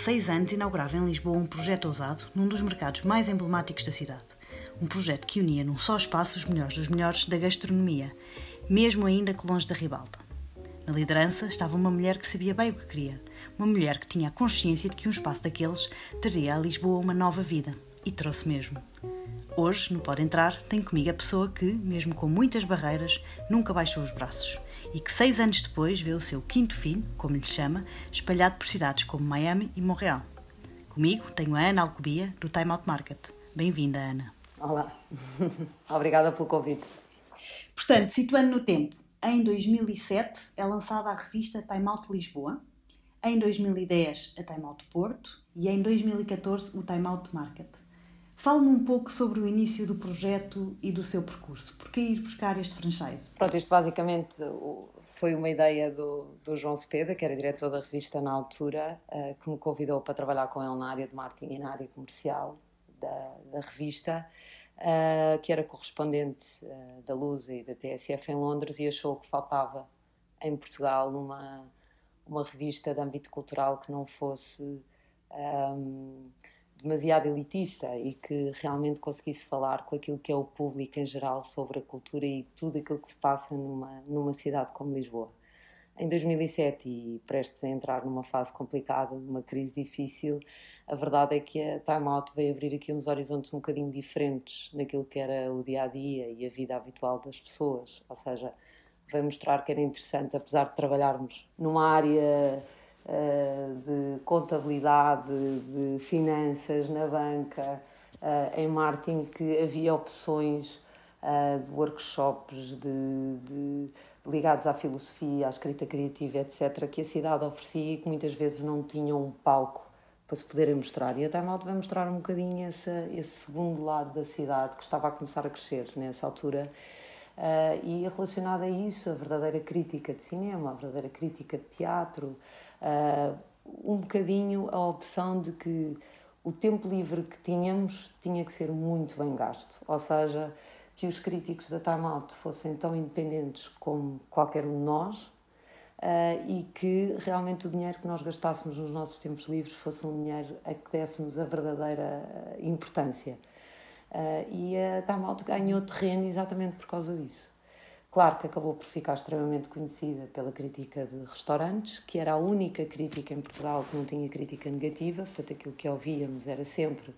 seis anos inaugurava em Lisboa um projeto ousado num dos mercados mais emblemáticos da cidade. Um projeto que unia num só espaço os melhores dos melhores da gastronomia, mesmo ainda que longe da ribalta. Na liderança estava uma mulher que sabia bem o que queria, uma mulher que tinha a consciência de que um espaço daqueles teria a Lisboa uma nova vida, e trouxe mesmo. Hoje, no Pode Entrar, tem comigo a pessoa que, mesmo com muitas barreiras, nunca baixou os braços e que seis anos depois vê o seu quinto filho, como lhe chama, espalhado por cidades como Miami e Montreal. Comigo tenho a Ana Alcobia, do Time Out Market. Bem-vinda, Ana. Olá, obrigada pelo convite. Portanto, situando no tempo, em 2007 é lançada a revista Time Out Lisboa, em 2010 a Time Out Porto e em 2014 o Time Out Market. Fale-me um pouco sobre o início do projeto e do seu percurso. Por que ir buscar este franchise? Pronto, isto basicamente foi uma ideia do, do João Cepeda, que era diretor da revista na altura, uh, que me convidou para trabalhar com ele na área de marketing e na área comercial da, da revista, uh, que era correspondente uh, da Luz e da TSF em Londres e achou que faltava em Portugal uma, uma revista de âmbito cultural que não fosse... Um, demasiado elitista e que realmente conseguisse falar com aquilo que é o público em geral sobre a cultura e tudo aquilo que se passa numa, numa cidade como Lisboa. Em 2007, e prestes a entrar numa fase complicada, numa crise difícil, a verdade é que a Time Out veio abrir aqui uns horizontes um bocadinho diferentes naquilo que era o dia a dia e a vida habitual das pessoas. Ou seja, veio mostrar que era interessante, apesar de trabalharmos numa área de contabilidade, de finanças na banca, eh, em marketing, que havia opções eh, de workshops de, de, ligados à filosofia, à escrita criativa, etc., que a cidade oferecia e que muitas vezes não tinham um palco para se poderem mostrar. E a Time Out vai mostrar um bocadinho esse, esse segundo lado da cidade que estava a começar a crescer nessa altura. Uh, e relacionado a isso, a verdadeira crítica de cinema, a verdadeira crítica de teatro, uh, um bocadinho a opção de que o tempo livre que tínhamos tinha que ser muito bem gasto, ou seja, que os críticos da Time Out fossem tão independentes como qualquer um de nós uh, e que realmente o dinheiro que nós gastássemos nos nossos tempos livres fosse um dinheiro a que dessemos a verdadeira importância. Uh, e a Time Out ganhou terreno exatamente por causa disso. Claro que acabou por ficar extremamente conhecida pela crítica de restaurantes, que era a única crítica em Portugal que não tinha crítica negativa, portanto, aquilo que ouvíamos era sempre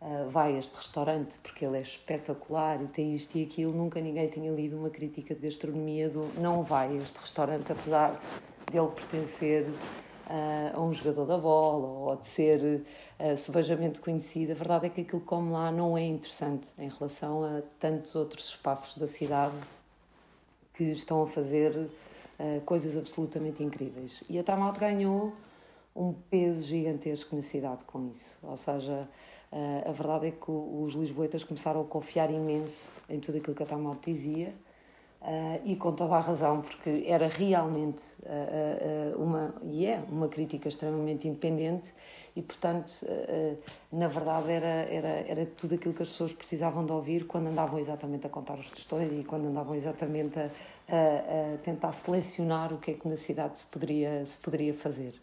uh, vai a este restaurante porque ele é espetacular e tem isto e aquilo. Nunca ninguém tinha lido uma crítica de gastronomia do não vai a este restaurante, apesar de ele pertencer uh, a um jogador da bola ou de ser uh, subejamente conhecido. A verdade é que aquilo como lá não é interessante em relação a tantos outros espaços da cidade que estão a fazer uh, coisas absolutamente incríveis. E a Tamalto ganhou um peso gigantesco na cidade com isso. Ou seja, uh, a verdade é que os lisboetas começaram a confiar imenso em tudo aquilo que a Tamalto dizia. Uh, e com toda a razão, porque era realmente uh, uh, uma, e é uma crítica extremamente independente e, portanto, na verdade era, era, era tudo aquilo que as pessoas precisavam de ouvir quando andavam exatamente a contar os tostões e quando andavam exatamente a, a, a tentar selecionar o que é que na cidade se poderia, se poderia fazer.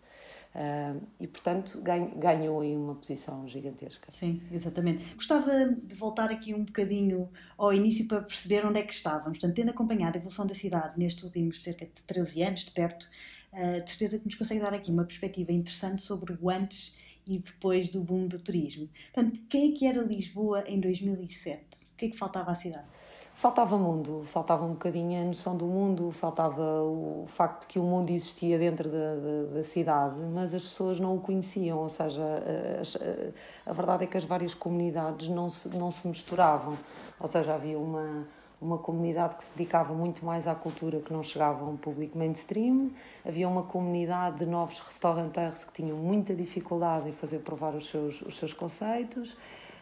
Uh, e, portanto, ganhou aí uma posição gigantesca. Sim, exatamente. Gostava de voltar aqui um bocadinho ao início para perceber onde é que estávamos. Portanto, tendo acompanhado a evolução da cidade nestes últimos cerca de 13 anos, de perto, uh, de certeza que nos consegue dar aqui uma perspectiva interessante sobre o antes e depois do boom do turismo. Portanto, quem é que era Lisboa em 2007? O que é que faltava à cidade? Faltava mundo, faltava um bocadinho a noção do mundo, faltava o facto de que o mundo existia dentro da, da, da cidade, mas as pessoas não o conheciam, ou seja, a, a, a, verdade é que as várias comunidades não se, não se misturavam, ou seja, havia uma, uma comunidade que se dedicava muito mais à cultura que não chegava a um público mainstream, havia uma comunidade de novos restaurantes que tinham muita dificuldade em fazer provar os seus, os seus conceitos.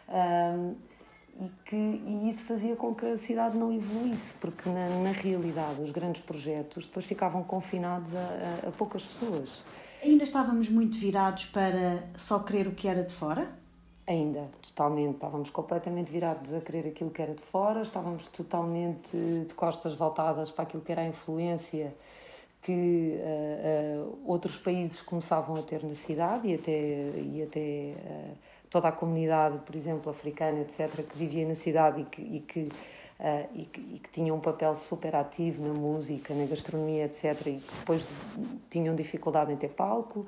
Um, e, que, e isso fazia com que a cidade não evoluísse, porque na, na realidade os grandes projetos depois ficavam confinados a, a, a, poucas pessoas. Ainda estávamos muito virados para só querer o que era de fora? Ainda, totalmente. Estávamos completamente virados a querer aquilo que era de fora, estávamos totalmente de costas voltadas para aquilo que era a influência que uh, uh, outros países começavam a ter na cidade e até, e até uh, toda a comunidade, por exemplo, africana, etc., que vivia na cidade e que, e que, e que, e que tinham um papel super ativo na música, na gastronomia, etc., e que depois tinham dificuldade em ter palco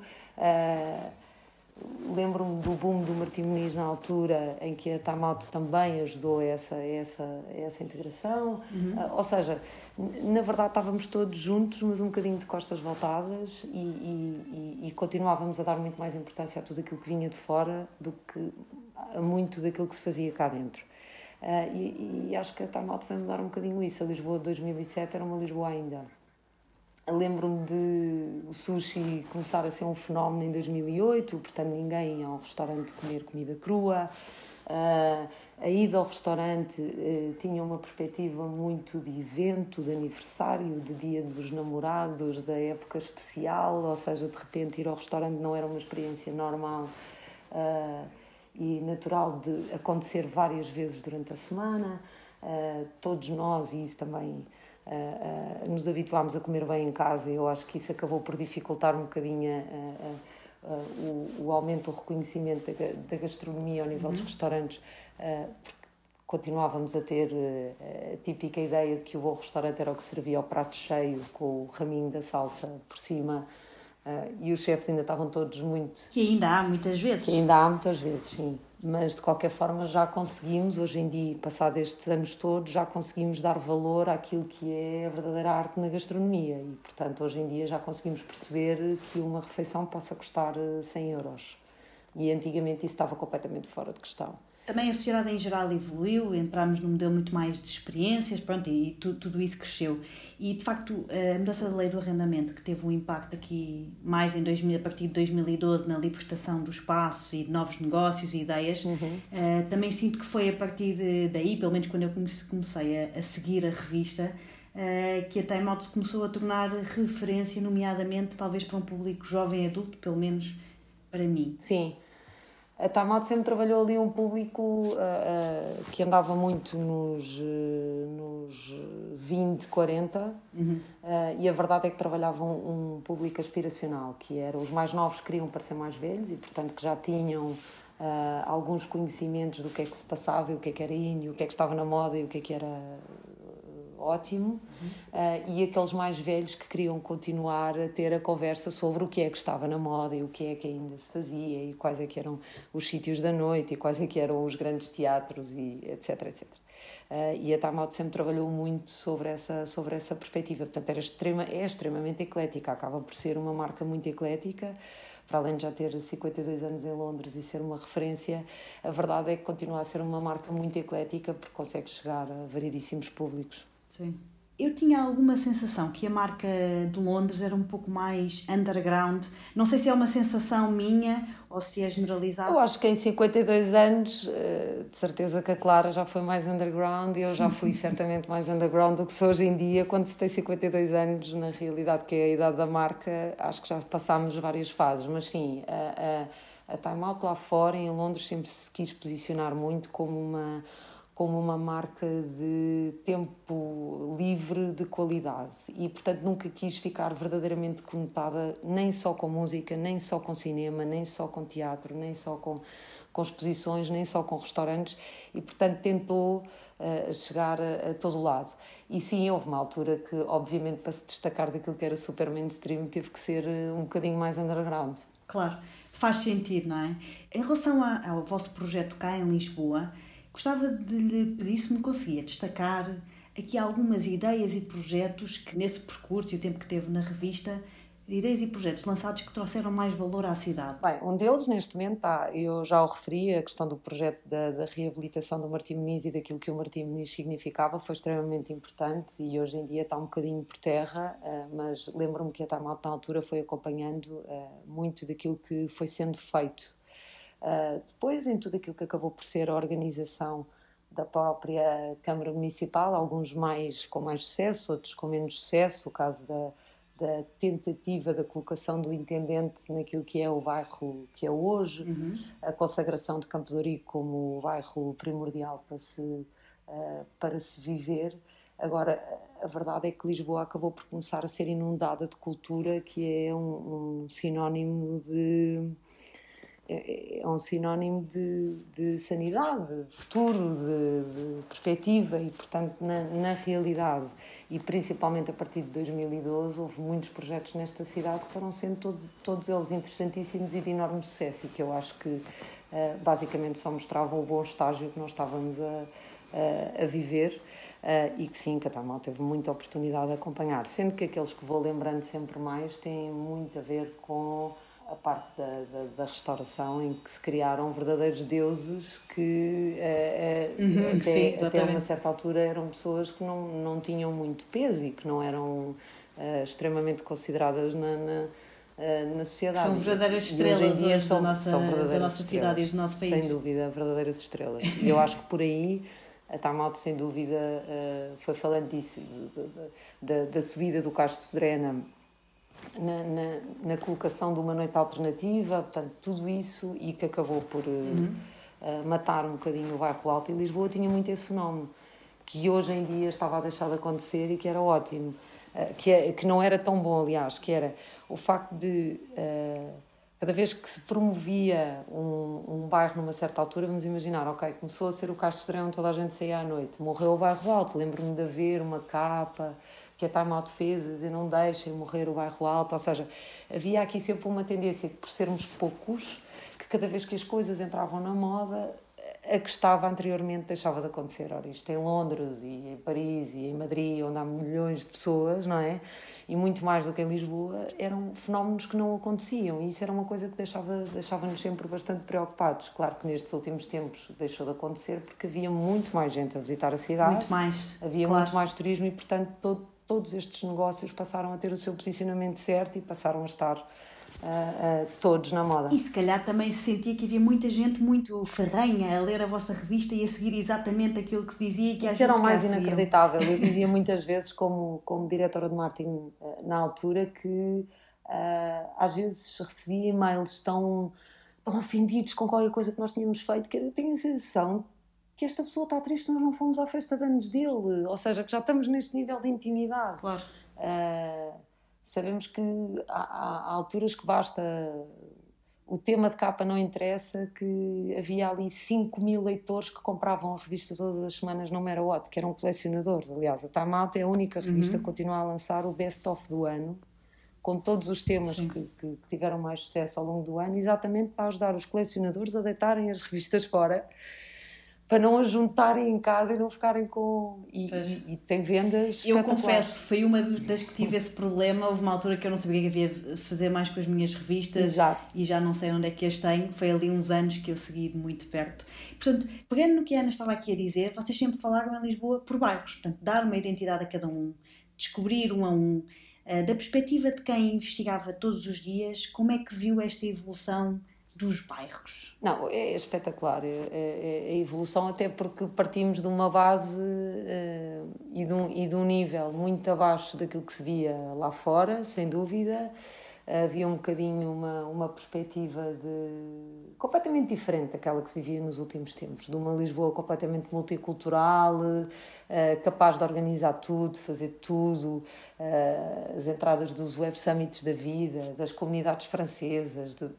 lembro-me do boom do Martim Muniz na altura em que a Time também ajudou essa, essa, essa integração. Uhum. Uh, ou seja, na verdade estávamos todos juntos, mas um bocadinho de costas voltadas e, e, e, e, continuávamos a dar muito mais importância a tudo aquilo que vinha de fora do que a muito daquilo que se fazia cá dentro. Uh, e, e, acho que a Time Out foi mudar um bocadinho isso. A Lisboa de 2007 era uma Lisboa ainda Lembro-me de o sushi começar a ser um fenómeno em 2008, portanto ninguém ia ao restaurante comer comida crua. Uh, a ida ao restaurante uh, tinha uma perspectiva muito de evento, de aniversário, de dia dos namorados, da época especial, ou seja, de repente ir ao restaurante não era uma experiência normal uh, e natural de acontecer várias vezes durante a semana. todos nós, e isso também uh, nos habituámos a comer bem em casa e eu acho que isso acabou por dificultar um bocadinho o, o, aumento do reconhecimento da, da, gastronomia ao nível uhum. dos restaurantes, porque continuávamos a ter a típica ideia de que o bom restaurante era o que servia ao prato cheio com o raminho da salsa por cima. Uh, e os chefes ainda estavam todos muito. Que ainda há muitas vezes. Que ainda há muitas vezes, sim mas de qualquer forma já conseguimos, hoje em dia, passado estes anos todos, já conseguimos dar valor àquilo que é a verdadeira arte na gastronomia e, portanto, hoje em dia já conseguimos perceber que uma refeição possa custar 100 eh, euros. E antigamente isso estava completamente fora de questão. Também a sociedade em geral evoluiu, entramos num modelo muito mais de experiências, pronto, e tu, tudo isso cresceu. E, de facto, a mudança da lei do arrendamento, que teve um impacto aqui mais em 2000, a partir de 2012 na libertação do espaço e de novos negócios e ideias, uhum. uh, também sinto que foi a partir daí, pelo menos quando eu comecei a, a seguir a revista, uh, que a Time Out se começou a tornar referência, nomeadamente, talvez para um público jovem adulto, pelo menos para mim. Sim. A Time sempre trabalhou ali um público uh, uh, que andava muito nos, uh, nos 20, 40 uhum. e a verdade é que trabalhava um, um, público aspiracional, que era os mais novos queriam parecer mais velhos e portanto que já tinham alguns conhecimentos do que é que se passava, e o que é que era in, o que é que estava na moda e o que é que era ótimo, uhum. uh, e aqueles mais velhos que queriam continuar a ter a conversa sobre o que é que estava na moda e o que é que ainda se fazia e quais é que eram os sítios da noite e quais é que eram os grandes teatros e etc, etc. Uh, e a Time sempre trabalhou muito sobre essa, sobre essa perspectiva. Portanto, era extrema, é extremamente eclética, acaba por ser uma marca muito eclética, para além de já ter 52 anos em Londres e ser uma referência, a verdade é que continua a ser uma marca muito eclética porque consegue chegar a variedíssimos públicos. Sim. Eu tinha alguma sensação que a marca de Londres era um pouco mais underground. Não sei se é uma sensação minha ou se é generalizada. Eu acho que em 52 anos, eh, de certeza que a Clara já foi mais underground e eu já fui certamente mais underground do que sou hoje em dia. Quando se tem 52 anos, na realidade, que é a idade da marca, acho que já passámos várias fases. Mas sim, a, a, a Time Out lá fora, em Londres, sempre se quis posicionar muito como uma como uma marca de tempo livre de qualidade e portanto nunca quis ficar verdadeiramente conotada nem só com música, nem só com cinema, nem só com teatro, nem só com, com exposições, nem só com restaurantes e portanto tentou uh, chegar a, a todo lado. E sim, houve uma altura que obviamente para se destacar daquilo que era super mainstream teve que ser uh, um bocadinho mais underground. Claro, faz sentido, não é? Em relação ao vosso projeto cá em Lisboa, Gostava de lhe pedir se me conseguia destacar aqui algumas ideias e projetos que, nesse percurso e o tempo que teve na revista, ideias e projetos lançados que trouxeram mais valor à cidade? Bem, um deles neste momento está, eu já o referi, a questão do projeto da, da reabilitação do Martim Muniz e daquilo que o Martim Muniz significava foi extremamente importante e hoje em dia está um bocadinho por terra, eh, mas lembro-me que a Time na altura foi acompanhando eh, muito daquilo que foi sendo feito Uh, depois, em tudo aquilo que acabou por ser a organização da própria Câmara Municipal, alguns mais com mais sucesso, outros com menos sucesso, o caso da, da tentativa da colocação do intendente naquilo que é o bairro que é hoje, uhum. a consagração de Campo de Ourique como o bairro primordial para se, uh, para se viver. Agora, a verdade é que Lisboa acabou por começar a ser inundada de cultura, que é um, um sinónimo de é, é um sinónimo de, de sanidade, de futuro, de, de, perspectiva e, portanto, na, na, realidade, e principalmente a partir de 2012, houve muitos projetos nesta cidade que foram sendo todo, todos eles interessantíssimos e de enorme sucesso e que eu acho que uh, basicamente só mostravam o bom estágio que nós estávamos a, a, a viver. Uh, e que sim, Catamal teve muita oportunidade de acompanhar, sendo que aqueles que vou lembrando sempre mais têm muito a ver com a parte da, da, da, restauração em que se criaram verdadeiros deuses que uh, uh, uhum, até, sim, até uma certa altura eram pessoas que não, não tinham muito peso e que não eram uh, extremamente consideradas na, na, na, sociedade. São verdadeiras estrelas hoje, são, da, nossa, da nossa cidade e do nosso país. Sem dúvida, verdadeiras estrelas. Eu acho que por aí a Tamalto, sem dúvida, foi falando disso, da, da subida do Castro Sodrena na, na, na, colocação de uma noite alternativa, portanto, tudo isso e que acabou por eh, uhum. uh, matar um bocadinho o bairro alto. E Lisboa tinha muito esse fenómeno, que hoje em dia estava a deixar de acontecer e que era ótimo, uh, que, é, que não era tão bom, aliás, que era o facto de. Uh, cada vez que se promovia um, um bairro numa certa altura, vamos imaginar, ok, começou a ser o Castro Serão, toda a gente saía à noite, morreu o bairro alto, lembro-me de haver uma capa que é mal defesas e não deixem morrer o bairro alto, ou seja, havia aqui sempre uma tendência por sermos poucos, que cada vez que as coisas entravam na moda, a que estava anteriormente deixava de acontecer. Ora, isto em Londres e em Paris e em Madrid, onde há milhões de pessoas, não é? E muito mais do que em Lisboa, eram fenómenos que não aconteciam e isso era uma coisa que deixava, deixava-nos sempre bastante preocupados. Claro que nestes últimos tempos deixou de acontecer porque havia muito mais gente a visitar a cidade. Muito mais. Havia claro. muito mais turismo e, portanto, todo, todos estes negócios passaram a ter o seu posicionamento certo e passaram a estar uh, uh, todos na moda. E se calhar também se sentia que havia muita gente muito ferrenha a ler a vossa revista e a seguir exatamente aquilo que se dizia e que às Isso vezes era o mais inacreditável. Eu dizia muitas vezes, como, como diretora de marketing na altura, que às vezes recebia e-mails tão, tão ofendidos com qualquer coisa que nós tínhamos feito que eu tinha a sensação que esta pessoa está triste, nós não fomos à festa de anos dele, ou seja, que já estamos neste nível de intimidade. Claro. Uh, sabemos que há, há, alturas que basta o tema de capa não interessa, que havia ali 5 mil leitores que compravam a revista todas as semanas no Merawat, que eram colecionadores. Aliás, a Time Out é a única revista uhum. que continua a lançar o best-of do ano, com todos os temas que, que, que, tiveram mais sucesso ao longo do ano, exatamente para ajudar os colecionadores a deitarem as revistas fora para não as juntarem em casa e não ficarem com. E, e, e tem vendas. Eu confesso, foi uma das que tive esse problema. Houve uma altura que eu não sabia que havia fazer mais com as minhas revistas Exato. e já não sei onde é que as tenho. Foi ali uns anos que eu segui de muito perto. Portanto, pegando no que a Ana estava aqui a dizer, vocês sempre falaram em Lisboa por bairros, portanto, dar uma identidade a cada um, descobrir um a um. Eh, da perspectiva de quem investigava todos os dias, como é que viu esta evolução dos bairros? Não, é espetacular. É, é, é, a evolução, até porque partimos de uma base uh, e, de um, e de um nível muito abaixo daquilo que se via lá fora, sem dúvida. Havia um bocadinho uma, uma perspectiva de completamente diferente daquela que se vivia nos últimos tempos, de uma Lisboa completamente multicultural, uh, capaz de organizar tudo, fazer tudo, uh, as entradas dos web summits da vida, das comunidades francesas, de,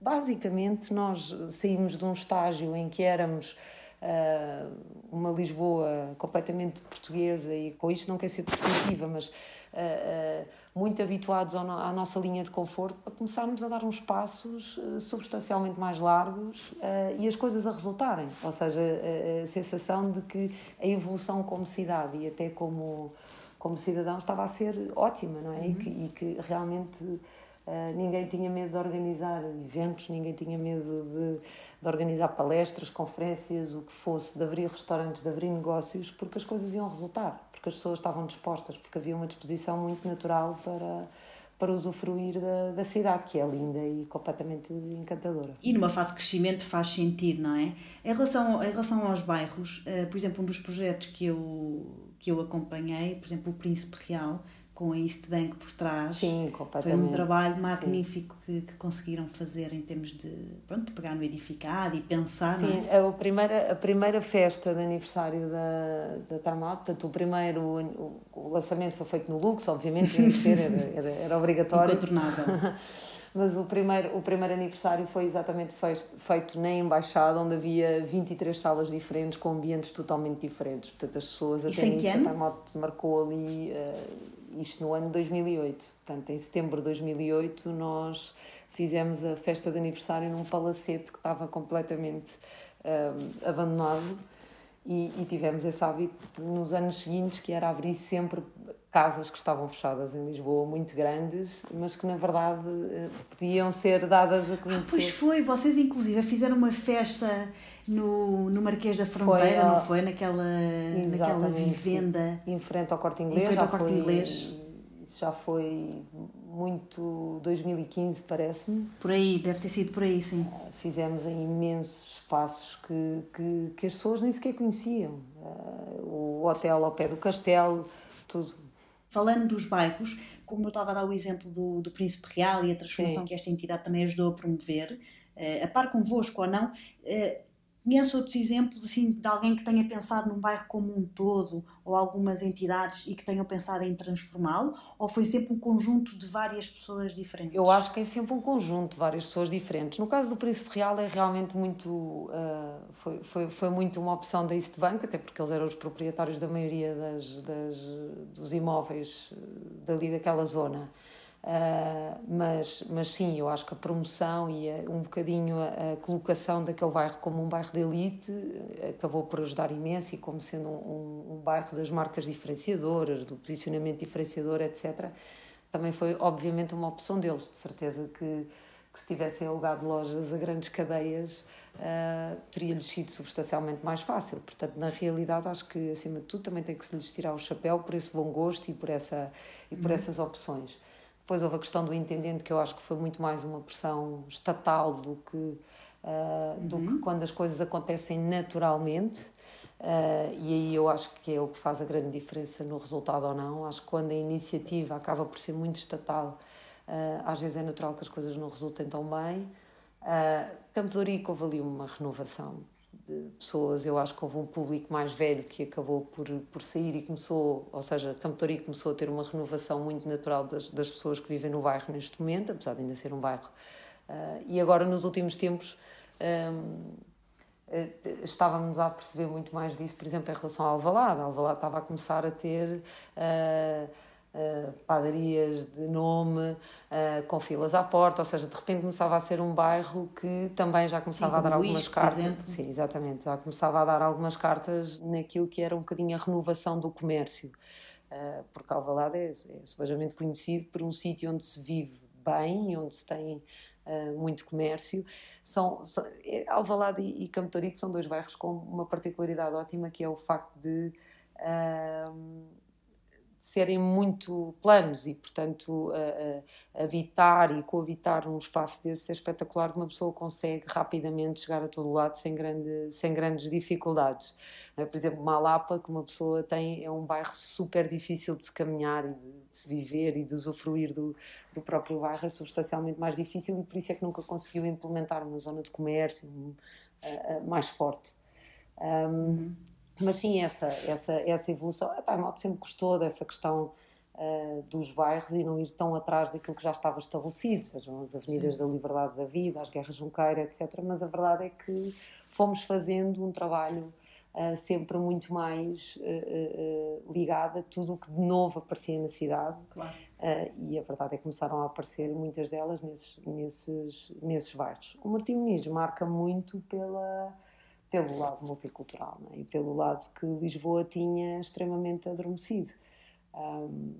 basicamente nós saímos de um estágio em que éramos uh, uma Lisboa completamente portuguesa e com isto não quer ser depreciativa, mas uh, uh, muito habituados à nossa linha de conforto para começarmos a dar uns passos substancialmente mais largos e as coisas a resultarem, ou seja, a, a sensação de que a evolução como cidade e até como como cidadão estava a ser ótima, não é? Uhum. E, que, e que realmente Uh, ninguém tinha medo de organizar eventos, ninguém tinha medo de, de, organizar palestras, conferências, o que fosse, de abrir restaurantes, de abrir negócios, porque as coisas iam resultar, porque as pessoas estavam dispostas, porque havia uma disposição muito natural para, para usufruir da, da cidade, que é linda e completamente encantadora. E numa fase de crescimento faz sentido, não é? Em relação, em relação aos bairros, uh, por exemplo, um dos projetos que eu, que eu acompanhei, por exemplo, o Príncipe Real, com a East Bank por trás. Sim, completamente. Foi um trabalho magnífico que, que, conseguiram fazer em termos de, pronto, de pegar no edificado e pensar. Sim, é? a, primeira, a primeira festa de aniversário da, da Time Out, portanto, o primeiro, o, o lançamento foi feito no Lux, obviamente, ser, era, era, era obrigatório. Incontornável. Mas o primeiro, o primeiro aniversário foi exatamente feito na Embaixada, onde havia 23 salas diferentes, com ambientes totalmente diferentes. Portanto, as pessoas até nisso, a Time Out marcou ali. Uh, isto no ano 2008. Portanto, em setembro de 2008, nós fizemos a festa de aniversário num palacete que estava completamente um, abandonado e, e, tivemos esse hábito nos anos seguintes, que era abrir sempre casas que estavam fechadas em Lisboa, muito grandes, mas que na verdade eh, podiam ser dadas a conhecer. Ah, pois foi, vocês inclusive fizeram uma festa no, no Marquês da Fronteira, foi, não foi? Naquela, naquela vivenda. Em frente ao Corte Inglês. Em frente ao Corte foi, Inglês. Isso já foi muito 2015, parece-me. Por aí, deve ter sido por aí, sim. Ah, fizemos em imensos espaços que, que, que as pessoas nem sequer conheciam. Ah, o hotel ao pé do castelo, tudo falando dos bairros, como eu estava a dar o exemplo do, do Príncipe Real e a transformação Sim. que esta entidade também ajudou a promover, uh, a par convosco ou não, Conhece outros exemplos assim de alguém que tenha pensado num bairro como um todo ou algumas entidades e que tenham pensado em transformá-lo? Ou foi sempre um conjunto de várias pessoas diferentes? Eu acho que é sempre um conjunto de várias pessoas diferentes. No caso do Príncipe Real é realmente muito uh, foi, foi, foi muito uma opção da East Bank, até porque eles eram os proprietários da maioria das, das dos imóveis dali daquela zona. Uh, mas, mas sim, eu acho que a promoção e a, um bocadinho a, a, colocação daquele bairro como um bairro de elite acabou por ajudar imenso e como sendo um, um, bairro das marcas diferenciadoras, do posicionamento diferenciador, etc. Também foi, obviamente, uma opção deles, de certeza que, que se tivessem alugado lojas a grandes cadeias uh, teria-lhes sido substancialmente mais fácil. Portanto, na realidade, acho que, acima de tudo, também tem que se lhes tirar o chapéu por esse bom gosto e por, essa, e por uhum. essas opções. Depois houve a questão do intendente, que eu acho que foi muito mais uma pressão estatal do que, uh, uhum. do que uhum. quando as coisas acontecem naturalmente. Uh, e aí eu acho que é o que faz a grande diferença no resultado ou não. Acho que quando a iniciativa acaba por ser muito estatal, uh, às vezes é natural que as coisas não resultem tão bem. Uh, Campo de houve ali uma renovação de pessoas. Eu acho que houve um público mais velho que acabou por, por sair e começou, ou seja, Campo Tori começou a ter uma renovação muito natural das, das pessoas que vivem no bairro neste momento, apesar de ainda ser um bairro. Uh, e agora, nos últimos tempos, um, eh, estávamos a perceber muito mais disso, por exemplo, em relação ao Alvalade. A Alvalade estava a começar a ter. Uh, uh, padarias de nome, uh, com filas à porta, ou seja, de repente começava a ser um bairro que também já começava Sim, a dar algumas cartas. Sim, exatamente, já começava a dar algumas cartas naquilo que era um bocadinho a renovação do comércio. Uh, porque Alvalade é, é conhecido por um sítio onde se vive bem, onde se tem Uh, muito comércio. São, são, Alvalade e, e Campo Torico são dois bairros com uma particularidade ótima que é o facto de uh, serem muito planos e, portanto, habitar e coabitar num espaço desse é espetacular uma pessoa consegue rapidamente chegar a todo lado sem, grande, sem grandes dificuldades. É? Por exemplo, Malapa, que uma pessoa tem, é um bairro super difícil de se caminhar e de, se viver e de usufruir do, do próprio bairro, é substancialmente mais difícil e por isso é que nunca conseguiu implementar uma zona de comércio uh, uh, mais forte. Um, uhum mas sim, essa, essa, essa evolução, a Time Out sempre gostou dessa questão uh, dos bairros e não ir tão atrás daquilo que já estava estabelecido, sejam as avenidas sim. da liberdade da vida, as guerras junqueira, etc. Mas a verdade é que fomos fazendo um trabalho uh, sempre muito mais uh, ligado a tudo o que de novo aparecia na cidade. Claro. e a verdade é que começaram a aparecer muitas delas nesses, nesses, nesses bairros. O Martim Muniz marca muito pela pelo lado multicultural é? e pelo lado que Lisboa tinha extremamente adormecido. Um,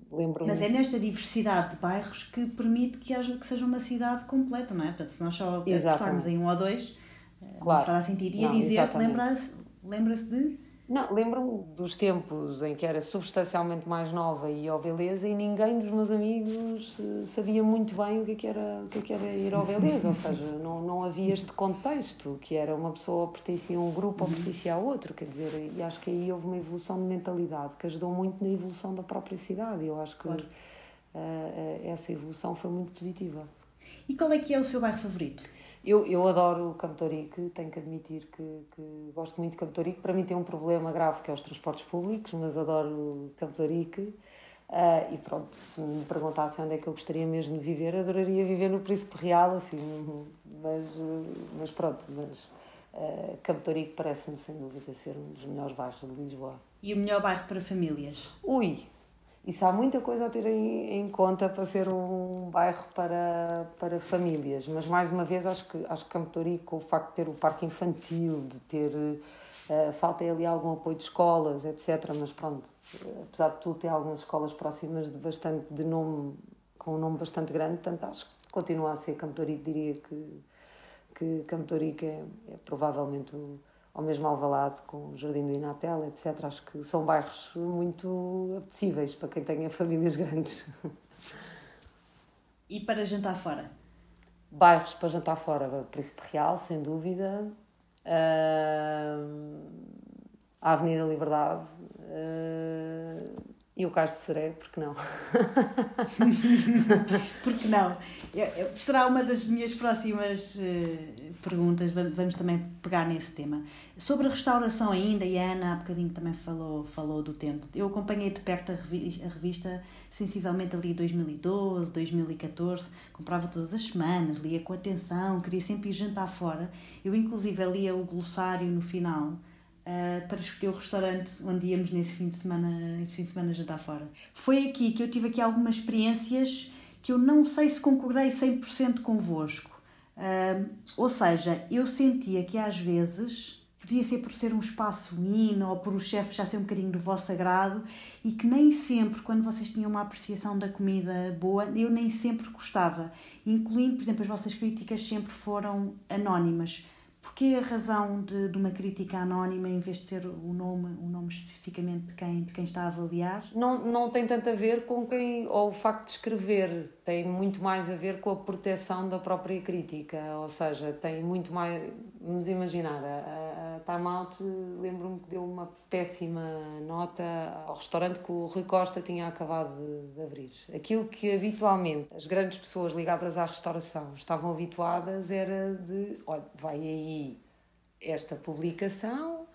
Mas é nesta diversidade de bairros que permite que, haja, que seja uma cidade completa, não é? Portanto, se nós só gostarmos em um ou dois, eh, claro. não fará sentido. E a dizer, lembra-se lembra de Não, lembro-me dos tempos em que era substancialmente mais nova e ao Beleza e ninguém dos meus amigos eh, sabia muito bem o que, é era, o que, é que era ir ao Beleza, ou seja, não, não havia este contexto, que era uma pessoa pertencia a um grupo ou pertencia a outro, quer dizer, e acho que aí houve uma evolução de mentalidade que ajudou muito na evolução da própria cidade, e eu acho que claro. uh, essa evolução foi muito positiva. E qual é que é o seu bairro favorito? Eu, eu adoro Campo Torique, tenho que admitir que, que gosto muito de Campo. Para mim tem um problema grave que é os transportes públicos, mas adoro Campo. Uh, e pronto, se me perguntassem onde é que eu gostaria mesmo de viver, adoraria viver no Príncipe Real, assim, mas, mas pronto, mas uh, Campo parece-me sem dúvida ser um dos melhores bairros de Lisboa. E o melhor bairro para famílias? Ui, isso há muita coisa a ter em, em, conta para ser um bairro para, para famílias, mas mais uma vez acho que, acho que Campo Torico, o facto de ter o parque infantil, de ter. Uh, falta ali algum apoio de escolas, etc. Mas pronto, apesar de tudo, tem algumas escolas próximas de bastante de nome, com um nome bastante grande, portanto acho que continua a ser Campo Torico, diria que, que Campo Torico é, é provavelmente o ou mesmo Alvalade com o Jardim do Inatel, etc. Acho que são bairros muito apetecíveis para quem tenha famílias grandes. E para jantar fora? Bairros para jantar fora, Príncipe Real, sem dúvida. Uh, a Avenida Liberdade. Uh, e o de Seré, porque não? porque não? Será uma das minhas próximas uh, perguntas, vamos também pegar nesse tema. Sobre a restauração ainda, e a Ana há bocadinho também falou, falou do tempo. Eu acompanhei de perto a revista, a revista sensivelmente ali 2012, 2014, comprava todas as semanas, lia com atenção, queria sempre ir jantar fora. Eu inclusive lia o glossário no final, uh, para escolher o restaurante onde íamos nesse fim de semana, nesse fim de semana jantar fora. Foi aqui que eu tive aqui algumas experiências que eu não sei se concordei 100% convosco. Uh, ou seja, eu sentia que às vezes podia ser por ser um espaço hino ou por o chefe já ser um bocadinho do vosso agrado e que nem sempre, quando vocês tinham uma apreciação da comida boa, eu nem sempre gostava. Incluindo, por exemplo, as vossas críticas sempre foram anónimas. Porquê a razão de, de uma crítica anónima em vez de ter o nome, o nome especificamente de quem, de quem está a avaliar? Não, não tem tanto a ver com quem, ou o facto de escrever, tem muito mais a ver com a proteção da própria crítica, ou seja, tem muito mais. Vamos imaginar, a, a Time Out, lembro-me que deu uma péssima nota ao restaurante que o Rui Costa tinha acabado de, de abrir. Aquilo que habitualmente as grandes pessoas ligadas à restauração estavam habituadas era de: olha, vai aí esta publicação.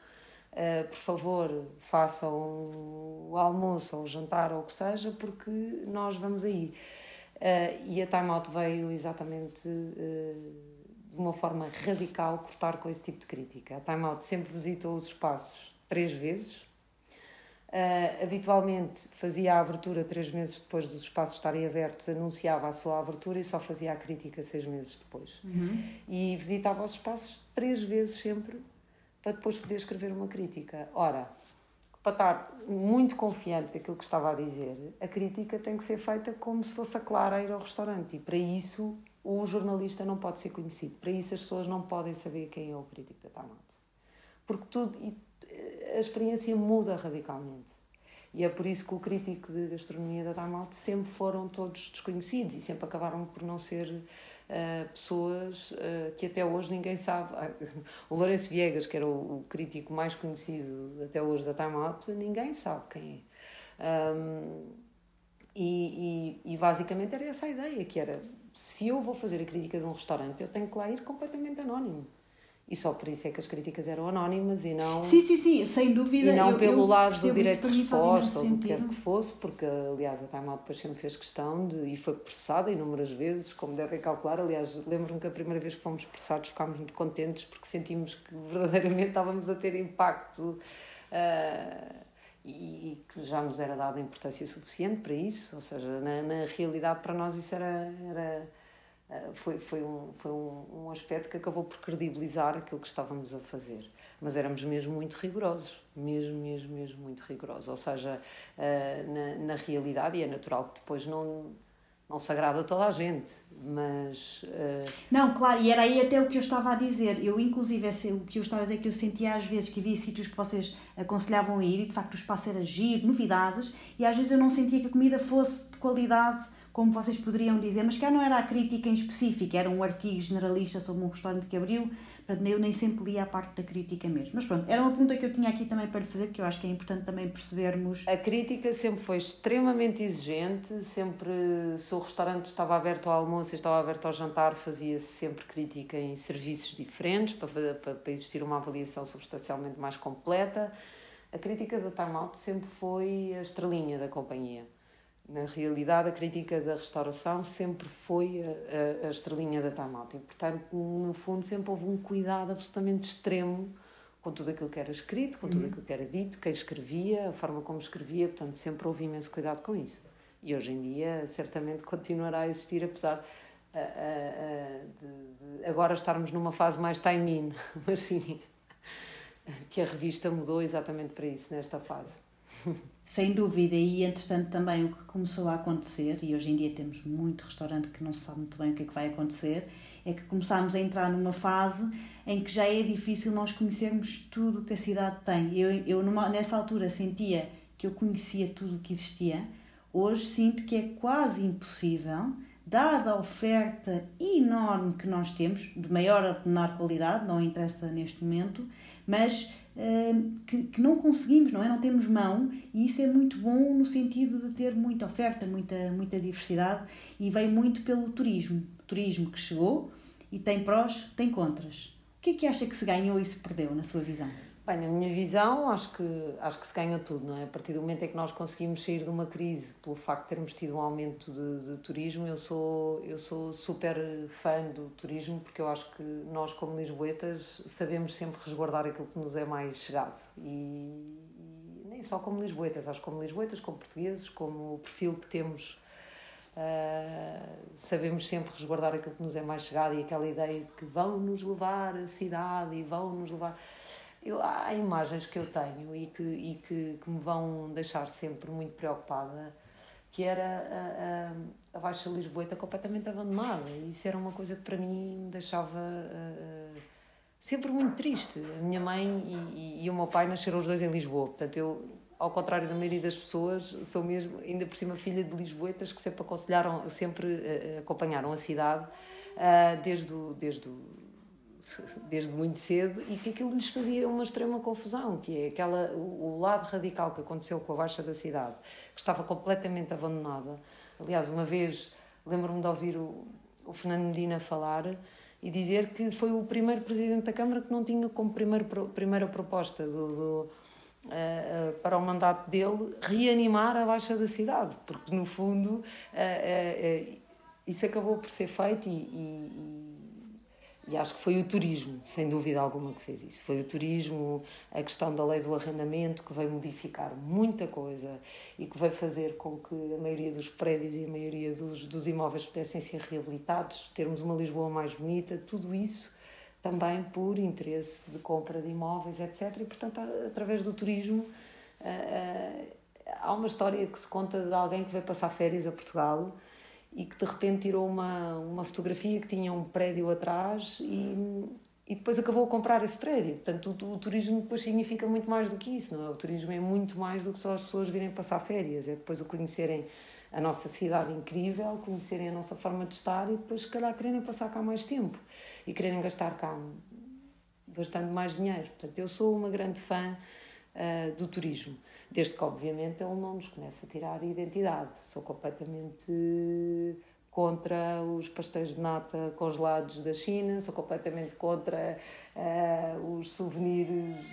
Uh, por favor, façam o almoço ou o jantar ou o que seja, porque nós vamos aí. Uh, e a Time Out veio exatamente uh, de uma forma radical cortar com esse tipo de crítica. A Time Out sempre visitou os espaços três vezes. Habitualmente fazia a abertura três meses depois dos espaços estarem abertos, anunciava a sua abertura e só fazia a crítica seis meses depois. Uhum. E visitava os espaços três vezes sempre para depois poder escrever uma crítica. Ora, para estar muito confiante daquilo que estava a dizer, a crítica tem que ser feita como se fosse a Clara a ir ao restaurante. E para isso o jornalista não pode ser conhecido. Para isso as pessoas não podem saber quem é o crítico da Tamate. Porque tudo, a experiência muda radicalmente. E é por isso que o crítico de gastronomia da Time Out sempre foram todos desconhecidos e sempre acabaram por não ser uh, pessoas uh, que até hoje ninguém sabe. Ah, o Lourenço Viegas, que era o, o, crítico mais conhecido até hoje da Time Out, ninguém sabe quem é. Um, e, e, e, basicamente era essa a ideia, que era, se eu vou fazer a crítica de um restaurante, eu tenho que lá ir completamente anónimo e só por isso é que as críticas eram anónimas e não. Sim, sim, sim, sem dúvida. E não eu, pelo eu lado do direito de resposta ou do que quer que fosse, porque aliás a Time Out depois sempre fez questão de. e foi processada inúmeras vezes, como devem calcular. Aliás, lembro-me que a primeira vez que fomos processados ficámos muito contentes porque sentimos que verdadeiramente estávamos a ter impacto. Uh, e que já nos era dada importância suficiente para isso, ou seja, na, na realidade para nós isso era, era foi, foi, um, foi um, um aspecto que acabou por credibilizar aquilo que estávamos a fazer. Mas éramos mesmo muito rigorosos, mesmo, mesmo, mesmo muito rigorosos. Ou seja, uh, na, na realidade, e é natural que depois não, não se agrada a toda a gente, mas. Uh... Não, claro, e era aí até o que eu estava a dizer. Eu, inclusive, esse, o que eu estava a dizer que eu sentia às vezes que havia sítios que vocês aconselhavam a ir e de facto o espaço era giro, novidades, e às vezes eu não sentia que a comida fosse de qualidade como vocês poderiam dizer, mas cá não era a crítica em específico, era um artigo generalista sobre um restaurante que abriu, portanto eu nem sempre lia a parte da crítica mesmo. Mas pronto, era uma pergunta que eu tinha aqui também para lhe fazer, que eu acho que é importante também percebermos. A crítica sempre foi extremamente exigente, sempre, se o restaurante estava aberto ao almoço e estava aberto ao jantar, fazia-se sempre crítica em serviços diferentes, para, para, para existir uma avaliação substancialmente mais completa. A crítica da Time Out sempre foi a estrelinha da companhia na realidade, a crítica da restauração sempre foi a, a, a estrelinha da Time Out. E, portanto, no fundo, sempre houve um cuidado absolutamente extremo com tudo aquilo que era escrito, com tudo uhum. aquilo que era dito, quem escrevia, a forma como escrevia, portanto, sempre houve imenso cuidado com isso. E hoje em dia, certamente, continuará a existir, apesar de, de agora estarmos numa fase mais time-in, mas sim, que a revista mudou exatamente para isso, nesta fase. Sem dúvida, e entretanto também o que começou a acontecer, e hoje em dia temos muito restaurante que não se sabe muito bem o que é que vai acontecer, é que começámos a entrar numa fase em que já é difícil nós conhecermos tudo que a cidade tem. Eu, eu numa, nessa altura sentia que eu conhecia tudo o que existia, hoje sinto que é quase impossível, dada a oferta enorme que nós temos, de maior de menor qualidade, não interessa neste momento, mas que, que, não conseguimos, não é? Não temos mão e isso é muito bom no sentido de ter muita oferta, muita, muita diversidade e vem muito pelo turismo. Turismo que chegou e tem prós, tem contras. O que é que acha que se ganhou e se perdeu, na sua visão? Bem, na minha visão, acho que, acho que se ganha tudo, não é? A partir do momento em que nós conseguimos sair de uma crise pelo facto de termos tido um aumento de, de turismo, eu sou, eu sou super fã do turismo porque eu acho que nós, como lisboetas, sabemos sempre resguardar aquilo que nos é mais chegado. E, e nem só como lisboetas, acho que como lisboetas, como portugueses, como o perfil que temos Uh, sabemos sempre resguardar aquilo que nos é mais chegado e aquela ideia de que vão nos levar a cidade e vão nos levar. Eu, há imagens que eu tenho e que, e que, que me vão deixar sempre muito preocupada, que era a, a, a Baixa Lisboeta completamente abandonada. E isso era uma coisa que para mim me deixava uh, sempre muito triste. A minha mãe e, e, e, o meu pai nasceram os dois em Lisboa, portanto eu, ao contrário da maioria das pessoas, sou mesmo, ainda por cima, filha de Lisboetas que sempre aconselharam, sempre uh, acompanharam a cidade uh, desde, o, desde o desde muito cedo e que aquilo lhes fazia uma extrema confusão, que é aquela, o, o lado radical que aconteceu com a Baixa da cidade, que estava completamente abandonada. Aliás, uma vez lembro-me de ouvir o, o Fernando Medina falar e dizer que foi o primeiro presidente da Câmara que não tinha como primeiro, primeira proposta do, do Uh, uh, para o mandato dele reanimar a Baixa da Cidade, porque no fundo uh, isso acabou por ser feito e, e, e acho que foi o turismo, sem dúvida alguma, que fez isso. Foi o turismo, a questão da lei do arrendamento, que veio modificar muita coisa e que veio fazer com que a maioria dos prédios e a maioria dos, dos imóveis pudessem ser reabilitados, termos uma Lisboa mais bonita, tudo isso também por interesse de compra de imóveis, etc. E, portanto, através do turismo, há uma história que se conta de alguém que veio passar férias a Portugal e que de repente tirou uma, uma fotografia que tinha um prédio atrás e, e depois acabou a comprar esse prédio. Portanto, o, o, turismo depois significa muito mais do que isso, não é? O turismo é muito mais do que só as pessoas virem passar férias, é depois o conhecerem a nossa cidade incrível, conhecerem a nossa forma de estar e depois, se calhar, quererem passar cá mais tempo e quererem gastar cá bastante mais dinheiro. Portanto, eu sou uma grande fã uh, do turismo. Desde que, obviamente, ele não nos comece a tirar a identidade. Sou completamente contra os pastéis de nata congelados da China, sou completamente contra uh, os souvenirs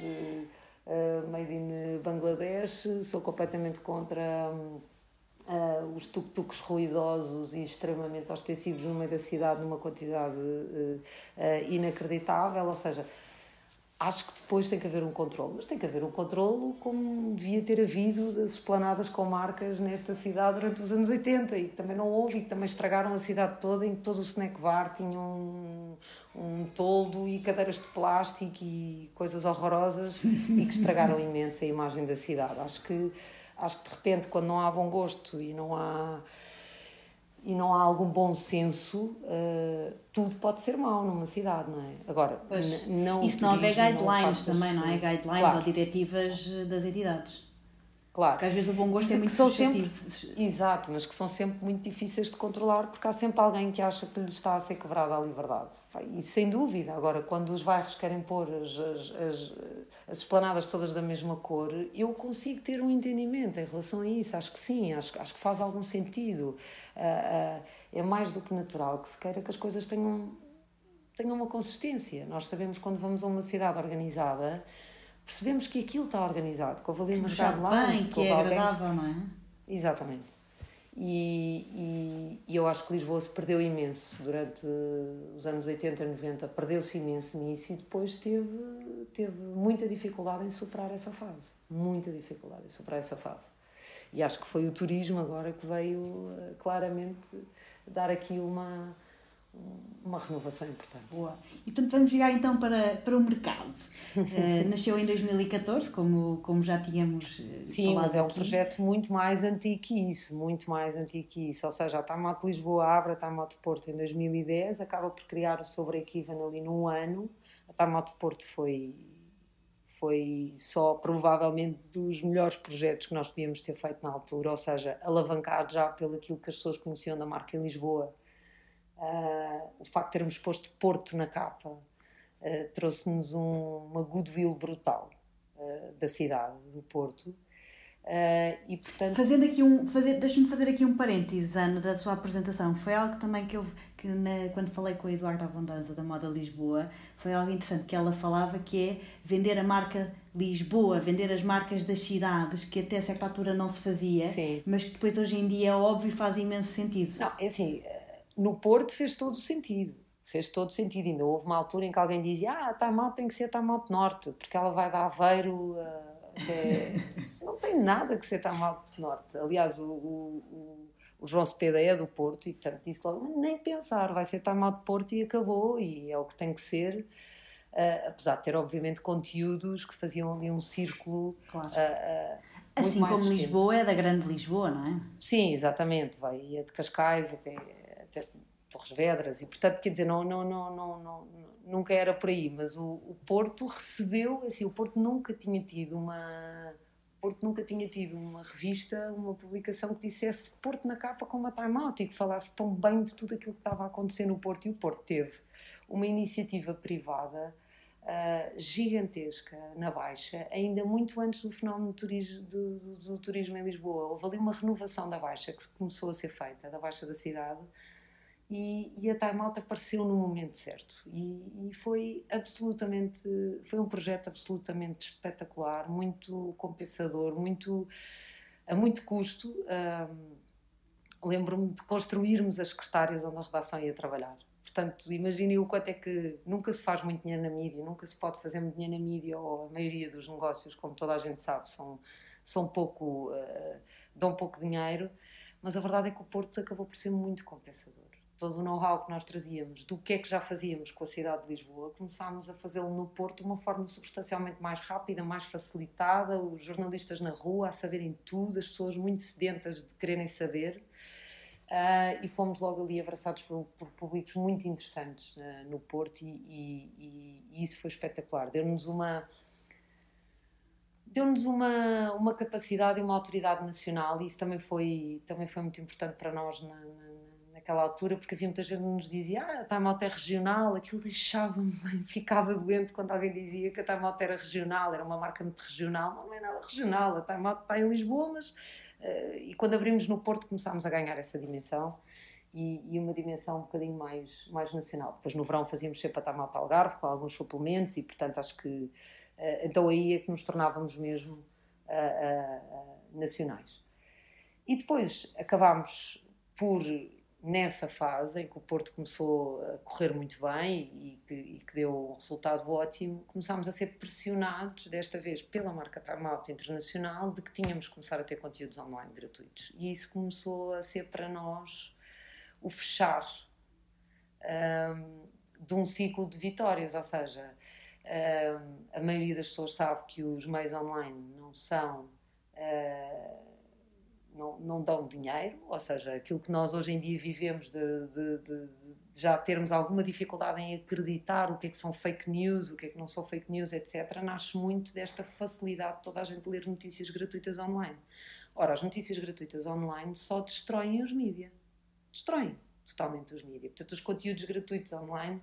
uh, made in Bangladesh, sou completamente contra uh, os tuk-tuks ruidosos e extremamente ostensivos no meio da cidade numa quantidade inacreditável, ou seja, Acho que depois tem que haver um controle, mas tem que haver um controle como devia ter havido das esplanadas com marcas nesta cidade durante os anos 80 e que também não houve e que também estragaram a cidade toda, em que todo o snack bar tinha um, um toldo e cadeiras de plástico e coisas horrorosas e que estragaram imenso a imagem da cidade. Acho que, acho que de repente, quando não há bom gosto e não há e não há algum bom senso, uh, tudo pode ser mau numa cidade, não é? Agora, não. E se não houver guidelines não também, não é? Guidelines claro. ou diretivas das entidades. Claro. Porque às vezes o bom gosto é muito subjetivo. Sempre, exato, mas que são sempre muito difíceis de controlar porque há sempre alguém que acha que lhe está a ser quebrada a liberdade. E sem dúvida, agora, quando os bairros querem pôr as, as, as, as esplanadas todas da mesma cor, eu consigo ter um entendimento em relação a isso. Acho que sim, acho, acho que faz algum sentido. Uh, uh, é mais do que natural que se queira que as coisas tenham, tenham uma consistência. Nós sabemos quando vamos a uma cidade organizada percebemos que aquilo está organizado, que houve ali uma chave lá, bem, que é agradável, não é? Exatamente. E, e, e, eu acho que Lisboa se perdeu imenso durante os anos 80 e 90, perdeu-se imenso nisso e depois teve, teve muita dificuldade em superar essa fase. Muita dificuldade em superar essa fase. E acho que foi o turismo agora que veio eh, claramente dar aqui uma, uma renovação importante. Boa. E portanto vamos virar então para, para o mercado. uh, nasceu em 2014, como, como já tínhamos uh, Sim, mas é um projeto muito mais antigo que isso, muito mais antigo que isso. Ou seja, a Tamote Lisboa abre a Tamote Porto em 2010, acaba por criar o sobre Equivan ali num ano. A Tamote Porto foi foi só provavelmente dos melhores projetos que nós podíamos ter feito na altura, ou seja, alavancado já pelo aquilo que as pessoas conheciam da marca em Lisboa Uh, o facto de termos posto Porto na capa uh, trouxe-nos um, uma goodwill brutal uh, da cidade, do Porto. e, portanto... Fazendo aqui um, fazer, deixa-me fazer aqui um parênteses, Ana, da sua apresentação. Foi algo também que eu, que na, quando falei com a Eduardo Abundanza da Moda Lisboa, foi algo interessante que ela falava que é vender a marca Lisboa, vender as marcas das cidades, que até certa altura não se fazia, Sim. mas que depois hoje em dia é óbvio e faz imenso sentido. Não, é assim, no Porto fez todo o sentido. Fez todo o sentido. Ainda houve uma altura em que alguém dizia: Ah, Tamote tem que ser Tamote Norte, porque ela vai dar Aveiro. Uh, até... não tem nada que ser Tamote Norte. Aliás, o, o, o João Cepeda é do Porto e, portanto, disse logo: Nem pensar, vai ser Tamote Porto e acabou, e é o que tem que ser. Uh, apesar de ter, obviamente, conteúdos que faziam ali um círculo. Claro. Uh, assim como Lisboa é da Grande Lisboa, não é? Sim, exatamente. Vai, de Cascais até Torres Vedras, e portanto, quer dizer, não, não, não, não, não, nunca era por aí, mas o, o Porto recebeu, assim, o Porto nunca tinha tido uma. Porto nunca tinha tido uma revista, uma publicação que dissesse Porto na capa com uma time out e que falasse tão bem de tudo aquilo que estava a acontecer no Porto. E o Porto teve uma iniciativa privada uh, gigantesca na Baixa, ainda muito antes do fenómeno do turismo, do, do, do turismo em Lisboa. Houve ali uma renovação da Baixa que começou a ser feita, da Baixa da cidade, e, e, a Time Out apareceu no momento certo. E, e, foi absolutamente foi um projeto absolutamente espetacular muito compensador muito a muito custo. Um, lembro-me de construirmos as secretárias onde a redação ia trabalhar. Portanto imaginem o quanto é que nunca se faz muito dinheiro na mídia nunca se pode fazer muito dinheiro na mídia ou a maioria dos negócios como toda a gente sabe são são pouco uh, dão pouco dinheiro. Mas a verdade é que o Porto acabou por ser muito compensador todo o know-how que nós trazíamos do que é que já fazíamos com a cidade de Lisboa, começámos a fazê-lo no Porto de uma forma substancialmente mais rápida, mais facilitada, os jornalistas na rua a saberem tudo, as pessoas muito sedentas de quererem saber. Uh, e fomos logo ali abraçados por, por públicos muito interessantes uh, no Porto e, e, e, isso foi espetacular. Deu-nos uma deu-nos uma, uma capacidade e uma autoridade nacional e isso também foi, também foi muito importante para nós na, na naquela altura, porque havia muita gente que nos dizia ah, a Time Out é regional, aquilo deixava-me bem, ficava doente quando alguém dizia que a Time Out era regional, era uma marca muito regional, não, não é nada regional, a Time Out está em Lisboa, mas uh, e quando abrimos no Porto começámos a ganhar essa dimensão e, e, uma dimensão um bocadinho mais, mais nacional. Depois no verão fazíamos sempre a Out Algarve com alguns suplementos e portanto acho que uh, então aí é que nos tornávamos mesmo uh, nacionais. E depois acabámos por nessa fase em que o Porto começou a correr muito bem e que, e que deu um resultado ótimo, começámos a ser pressionados, desta vez pela marca Time Out Internacional, de que tínhamos que começar a ter conteúdos online gratuitos. E isso começou a ser para nós o fechar um, de um ciclo de vitórias, ou seja, um, a maioria das pessoas sabe que os meios online não são. Uh, não, não dão dinheiro, ou seja, aquilo que nós hoje em dia vivemos de, de, de, de, já termos alguma dificuldade em acreditar o que é que são fake news, o que é que não são fake news, etc., nasce muito desta facilidade de toda a gente ler notícias gratuitas online. Ora, as notícias gratuitas online só destroem os mídias. Destroem totalmente os mídias. Portanto, os conteúdos gratuitos online,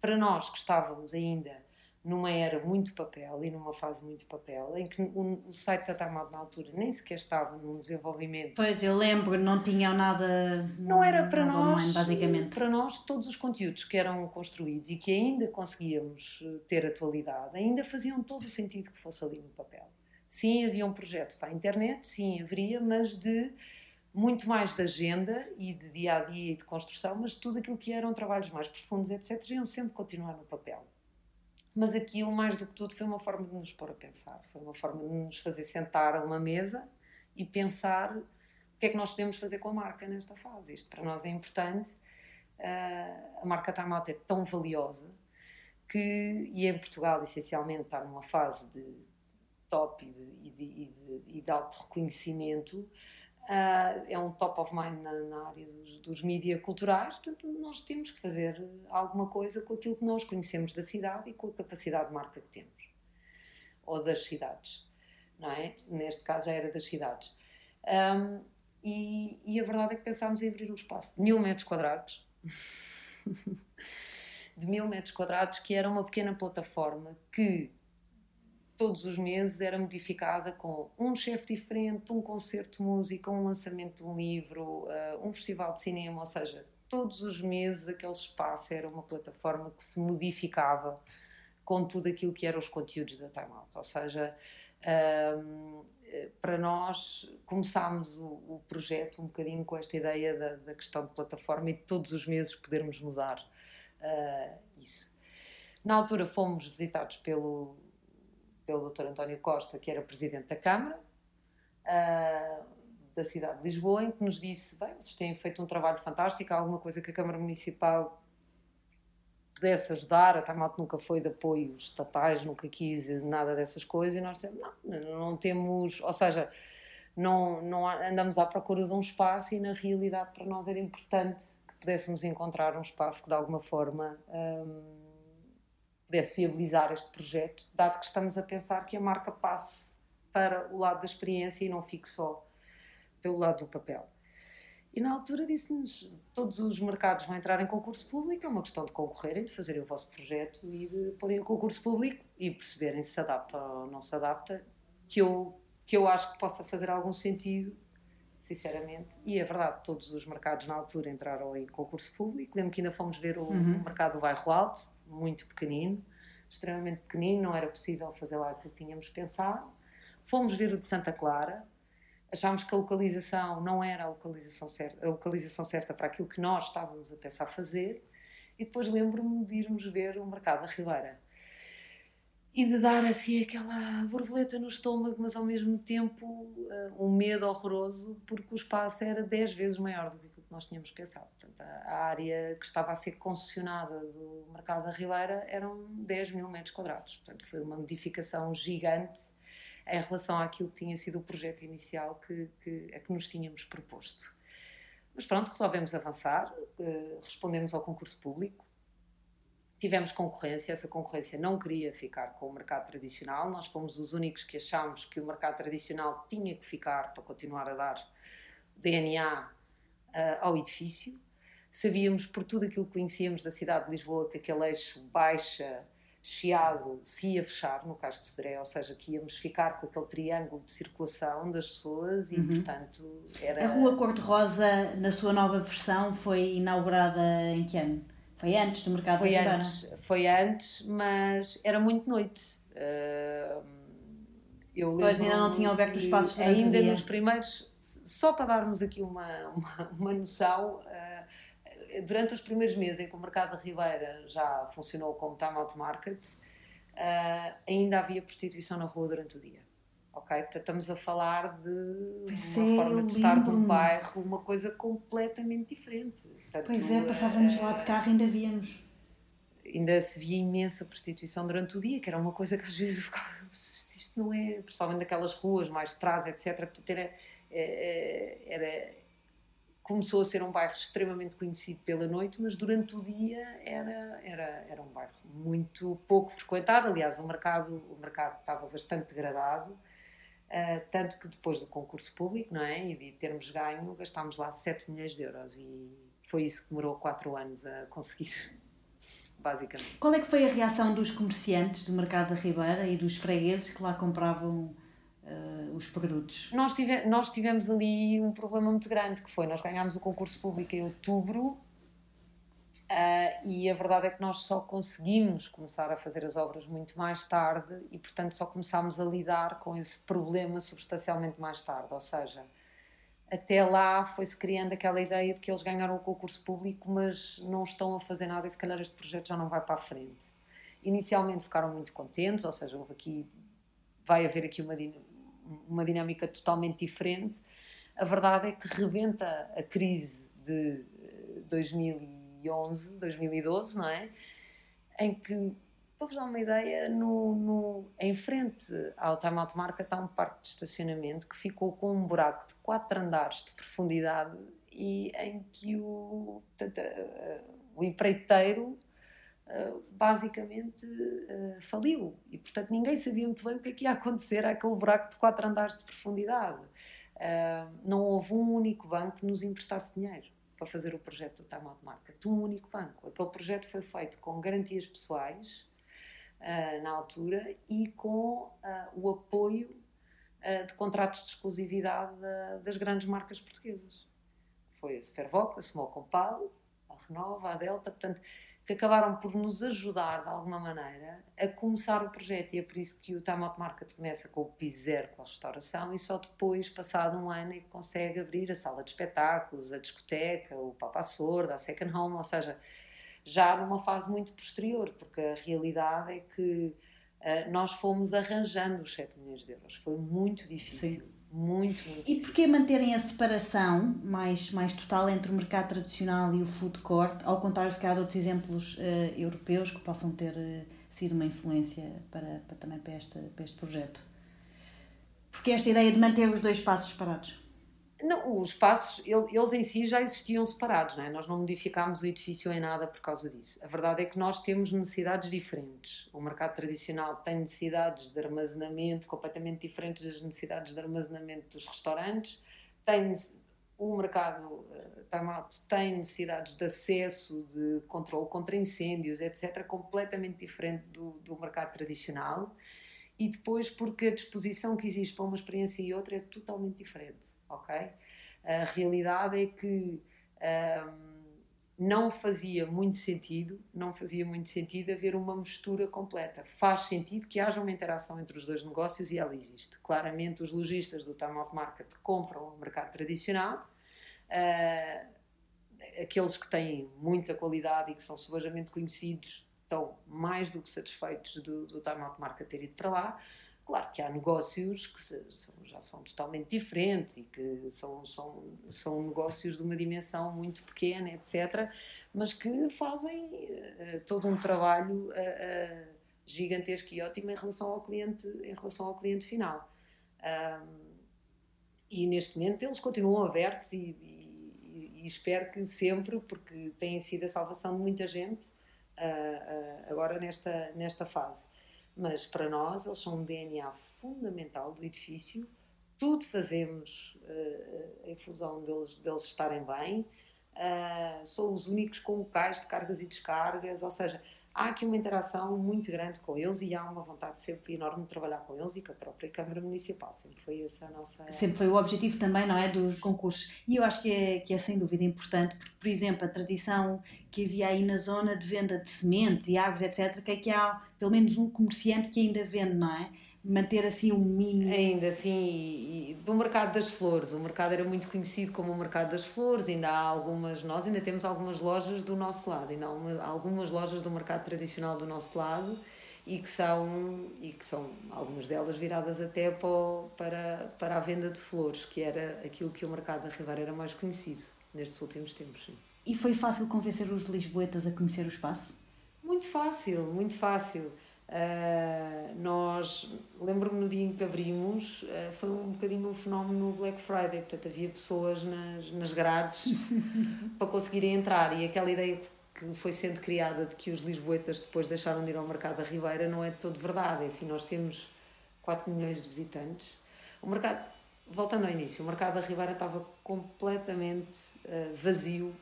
para nós que estávamos ainda numa era muito papel e numa fase muito papel, em que o, site da Out na altura nem sequer estava num desenvolvimento. Pois, eu lembro, não tinham nada. Não era para nós, online, basicamente. Para nós, todos os conteúdos que eram construídos e que ainda conseguíamos eh, ter atualidade, ainda faziam todo o sentido que fosse ali no papel. Sim, havia um projeto para a internet, sim, haveria, mas de muito mais de agenda e de dia a dia e de construção, mas tudo aquilo que eram trabalhos mais profundos, etc., iam sempre continuar no papel mas aquilo, mais do que tudo, foi uma forma de nos pôr a pensar, foi uma forma de nos fazer sentar a uma mesa e pensar o que é que nós podemos fazer com a marca nesta fase. Isto para nós é importante. Uh, a marca Time Out é tão valiosa que, e em Portugal, essencialmente, está numa fase de top e de, e de, e de, e de alto reconhecimento Uh, é um top of mind na, na área dos, dos mídias culturais, portanto, nós temos que fazer alguma coisa com aquilo que nós conhecemos da cidade e com a capacidade de marca que temos. Ou das cidades, não é? Neste caso já era das cidades. Um, e, e, a verdade é que pensámos em abrir um espaço de mil metros quadrados. de mil metros quadrados, que era uma pequena plataforma que todos os meses era modificada com um chefe diferente, um concerto de música, um lançamento de um livro, uh, um festival de cinema, ou seja, todos os meses aquele espaço era uma plataforma que se modificava com tudo aquilo que eram os conteúdos da Time Out, ou seja, um, para nós começámos o, projeto um bocadinho com esta ideia da, questão de plataforma e de todos os meses podermos mudar uh, isso. Na altura fomos visitados pelo pelo Dr. António Costa, que era presidente da Câmara uh, da cidade de Lisboa, em que nos disse: bem, vocês têm feito um trabalho fantástico, há alguma coisa que a Câmara Municipal pudesse ajudar. A Tamat nunca foi de apoios estatais, nunca quis nada dessas coisas, e nós dissemos: não, não temos, ou seja, não, não andamos à procura de um espaço, e na realidade para nós era importante que pudéssemos encontrar um espaço que de alguma forma. Um, pudesse viabilizar este projeto, dado que estamos a pensar que a marca passe para o lado da experiência e não fique só pelo lado do papel. E na altura disse-nos: todos os mercados vão entrar em concurso público, é uma questão de concorrerem, de fazerem o vosso projeto e de porem o concurso público e perceberem se se adapta ou não se adapta, que eu, que eu acho que possa fazer algum sentido, sinceramente. E é verdade, todos os mercados na altura entraram em concurso público. Lembro que ainda fomos ver o, uhum. mercado do Bairro Alto, muito pequenino, extremamente pequenino, não era possível fazer lá aquilo que tínhamos pensado. Fomos ver o de Santa Clara, achámos que a localização não era a localização certa, a localização certa para aquilo que nós estávamos a pensar fazer, e depois lembro-me de irmos ver o mercado da Ribeira e de dar assim aquela borboleta no estômago, mas ao mesmo tempo uh, um medo horroroso, porque o espaço era 10 vezes maior do que nós tínhamos pensado. Portanto, a, área que estava a ser concessionada do mercado da Ribeira eram 10 mil metros quadrados. Portanto, foi uma modificação gigante em relação àquilo que tinha sido o projeto inicial que, que, a que nos tínhamos proposto. Mas pronto, resolvemos avançar, eh, respondemos ao concurso público, tivemos concorrência, essa concorrência não queria ficar com o mercado tradicional, nós fomos os únicos que achámos que o mercado tradicional tinha que ficar para continuar a dar DNA uh, ao edifício. Sabíamos por tudo aquilo que conhecíamos da cidade de Lisboa que aquele eixo baixa, chiado, se ia fechar, no caso de Sodré, ou seja, que íamos ficar com aquele triângulo de circulação das pessoas e, uhum. portanto, era... A Rua Cor-de-Rosa, na sua nova versão, foi inaugurada em que ano? Foi antes do mercado foi antes, Foi antes, mas era muito noite. Uh, eu pois ainda não tinham aberto os espaços Ainda nos primeiros só para darmos aqui uma, uma, uma noção, uh, durante os primeiros meses em que o mercado da Ribeira já funcionou como time out market, uh, ainda havia prostituição na rua durante o dia. Ok? Portanto, estamos a falar de pois uma é, forma de estar num bairro, uma coisa completamente diferente. Portanto, pois é, passávamos uh, lá de carro e ainda víamos. Ainda se via imensa prostituição durante o dia, que era uma coisa que às vezes eu ficava, isto não é, principalmente naquelas ruas mais de trás, etc. Portanto, era, era, começou a ser um bairro extremamente conhecido pela noite, mas durante o dia era, era, era um bairro muito pouco frequentado. Aliás, o mercado, o mercado estava bastante degradado, uh, tanto que depois do concurso público não é, e de termos ganho, gastámos lá 7 milhões de euros e foi isso que demorou 4 anos a conseguir. Basicamente. Qual é que foi a reação dos comerciantes do mercado da Ribeira e dos fregueses que lá compravam uh, os produtos? Nós, tive, nós tivemos ali um problema muito grande, que foi, nós ganhámos o concurso público em outubro Uh, e a verdade é que nós só conseguimos começar a fazer as obras muito mais tarde e, portanto, só começámos a lidar com esse problema substancialmente mais tarde. Ou seja, até lá foi-se criando aquela ideia de que eles ganharam o concurso público, mas não estão a fazer nada e se calhar este projeto já não vai para a frente. Inicialmente ficaram muito contentes, ou seja, houve aqui, vai haver aqui uma, uma dinâmica totalmente diferente. A verdade é que rebenta a crise de 2011, eh, 2012, não é? Em que, para vos dar uma ideia, no, no, em frente ao Time Out Market está um parque de estacionamento que ficou com um buraco de 4 andares de profundidade e em que o, o empreiteiro basicamente uh, faliu. E portanto ninguém sabia muito bem o que é que ia acontecer àquele buraco de quatro andares de profundidade. Uh, não houve um único banco que nos emprestasse dinheiro para fazer o projeto do Time Out Market. Um único banco, aquele projeto foi feito com garantias pessoais na altura e com o apoio de contratos de exclusividade das grandes marcas portuguesas. Foi a Supervoc, a Small Compal a Renova, a Delta, portanto que acabaram por nos ajudar de alguma maneira a começar o projeto e é por isso que o Time Out Market começa com o piso com a restauração e só depois, passado um ano, é que consegue abrir a sala de espetáculos, a discoteca, o Papa Sorda, a Second Home, ou seja, já numa fase muito posterior, porque a realidade é que uh, nós fomos arranjando os 7 milhões de euros. Foi muito difícil. Sim muito, muito. E porquê manterem a separação mais, mais total entre o mercado tradicional e o food court, ao contrário se calhar de outros exemplos uh, europeus que possam ter uh, sido uma influência para, para também para este, para este projeto? Porque esta ideia de manter os dois espaços separados? Não, os espaços, eles em si já existiam separados, não é? nós não modificámos o edifício em nada por causa disso. A verdade é que nós temos necessidades diferentes. O mercado tradicional tem necessidades de armazenamento completamente diferentes das necessidades de armazenamento dos restaurantes. Tem, o mercado uh, time-out tem necessidades de acesso, de controle contra incêndios, etc., completamente diferente do, do mercado tradicional. E depois, porque a disposição que existe para uma experiência e outra é totalmente diferente ok? A realidade é que um, não fazia muito sentido, não fazia muito sentido haver uma mistura completa. Faz sentido que haja uma interação entre os dois negócios e ela existe. Claramente, os lojistas do time out market compram o mercado tradicional, uh, aqueles que têm muita qualidade e que são subajamente conhecidos estão mais do que satisfeitos do, do time out market ter ido para lá. Claro que há negócios que se, são, já são totalmente diferentes e que são, são, são negócios de uma dimensão muito pequena, etc., mas que fazem uh, todo um trabalho uh, uh, gigantesco e ótimo em relação ao cliente, em relação ao cliente final. Um, e neste momento eles continuam abertos e, e, e, espero que sempre, porque têm sido a salvação de muita gente agora nesta, nesta fase mas para nós eles são um DNA fundamental do edifício. Tudo fazemos uh, em função deles, deles estarem bem. Uh, são os únicos com locais de cargas e descargas, ou seja, há aqui uma interação muito grande com eles e há uma vontade sempre enorme de trabalhar com eles e com a própria Câmara Municipal. Sempre foi essa a nossa. Sempre foi o objetivo também, não é? Dos concursos. E eu acho que é, que é sem dúvida importante, porque, por exemplo, a tradição que havia aí na zona de venda de sementes e árvores, etc., que é que há pelo menos um comerciante que ainda vende, não é? Manter assim um mínimo. Ainda assim, do mercado das flores. O mercado era muito conhecido como o mercado das flores, ainda há algumas, nós ainda temos algumas lojas do nosso lado, ainda há algumas lojas do mercado tradicional do nosso lado e que são, e que são algumas delas viradas até para, para a venda de flores, que era aquilo que o mercado da Ribeira era mais conhecido nestes últimos tempos. Sim. E foi fácil convencer os lisboetas a conhecer o espaço? Muito fácil, muito fácil. Uh, nós, lembro-me no dia em que abrimos, uh, foi um bocadinho um fenómeno no Black Friday, portanto havia pessoas nas, nas grades para conseguirem entrar. E aquela ideia que foi sendo criada de que os lisboetas depois deixaram de ir ao mercado da Ribeira não é de todo verdade, é assim, nós temos 4 milhões de visitantes, o mercado, voltando ao início, o mercado da Ribeira estava completamente uh, vazio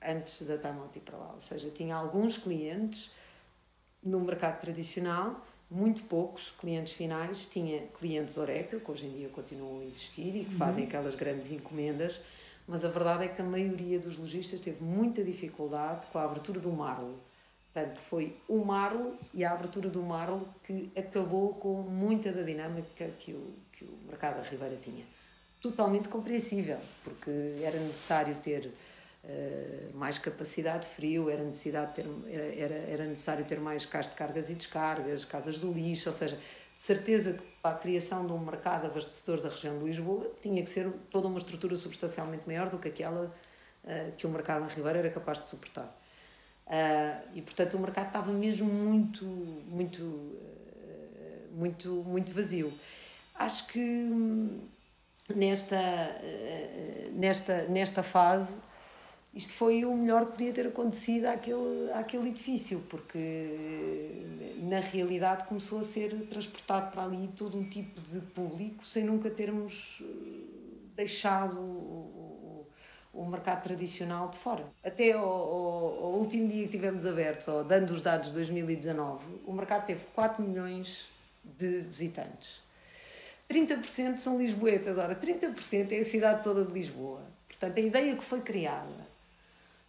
antes da ir para lá, ou seja, tinha alguns clientes no mercado tradicional, muito poucos clientes finais, tinha clientes Oreca, que hoje em dia continuam a existir e que fazem uhum. aquelas grandes encomendas, mas a verdade é que a maioria dos lojistas teve muita dificuldade com a abertura do Marlo. Portanto, foi o Marlo e a abertura do Marlo que acabou com muita da dinâmica que o, que o mercado da Ribeira tinha. Totalmente compreensível, porque era necessário ter uh, mais capacidade de frio, era, necessidade ter, era, era necessário ter mais casas de cargas e descargas, casas do lixo, ou seja, certeza que para a criação de um mercado abastecedor da região de Lisboa tinha que ser toda uma estrutura substancialmente maior do que aquela uh, que o mercado na Ribeira era capaz de suportar. Uh, e portanto o mercado estava mesmo muito, muito, muito, muito vazio. Acho que hum, nesta, nesta, nesta fase isto foi o melhor que podia ter acontecido àquele, àquele edifício, porque na realidade começou a ser transportado para ali todo um tipo de público sem nunca termos eh, deixado o, o, o mercado tradicional de fora. Até ao, último dia que tivemos abertos, ou dando os dados de 2019, o mercado teve 4 milhões de visitantes. 30% são lisboetas, ora, 30% é a cidade toda de Lisboa. Portanto, a ideia que foi criada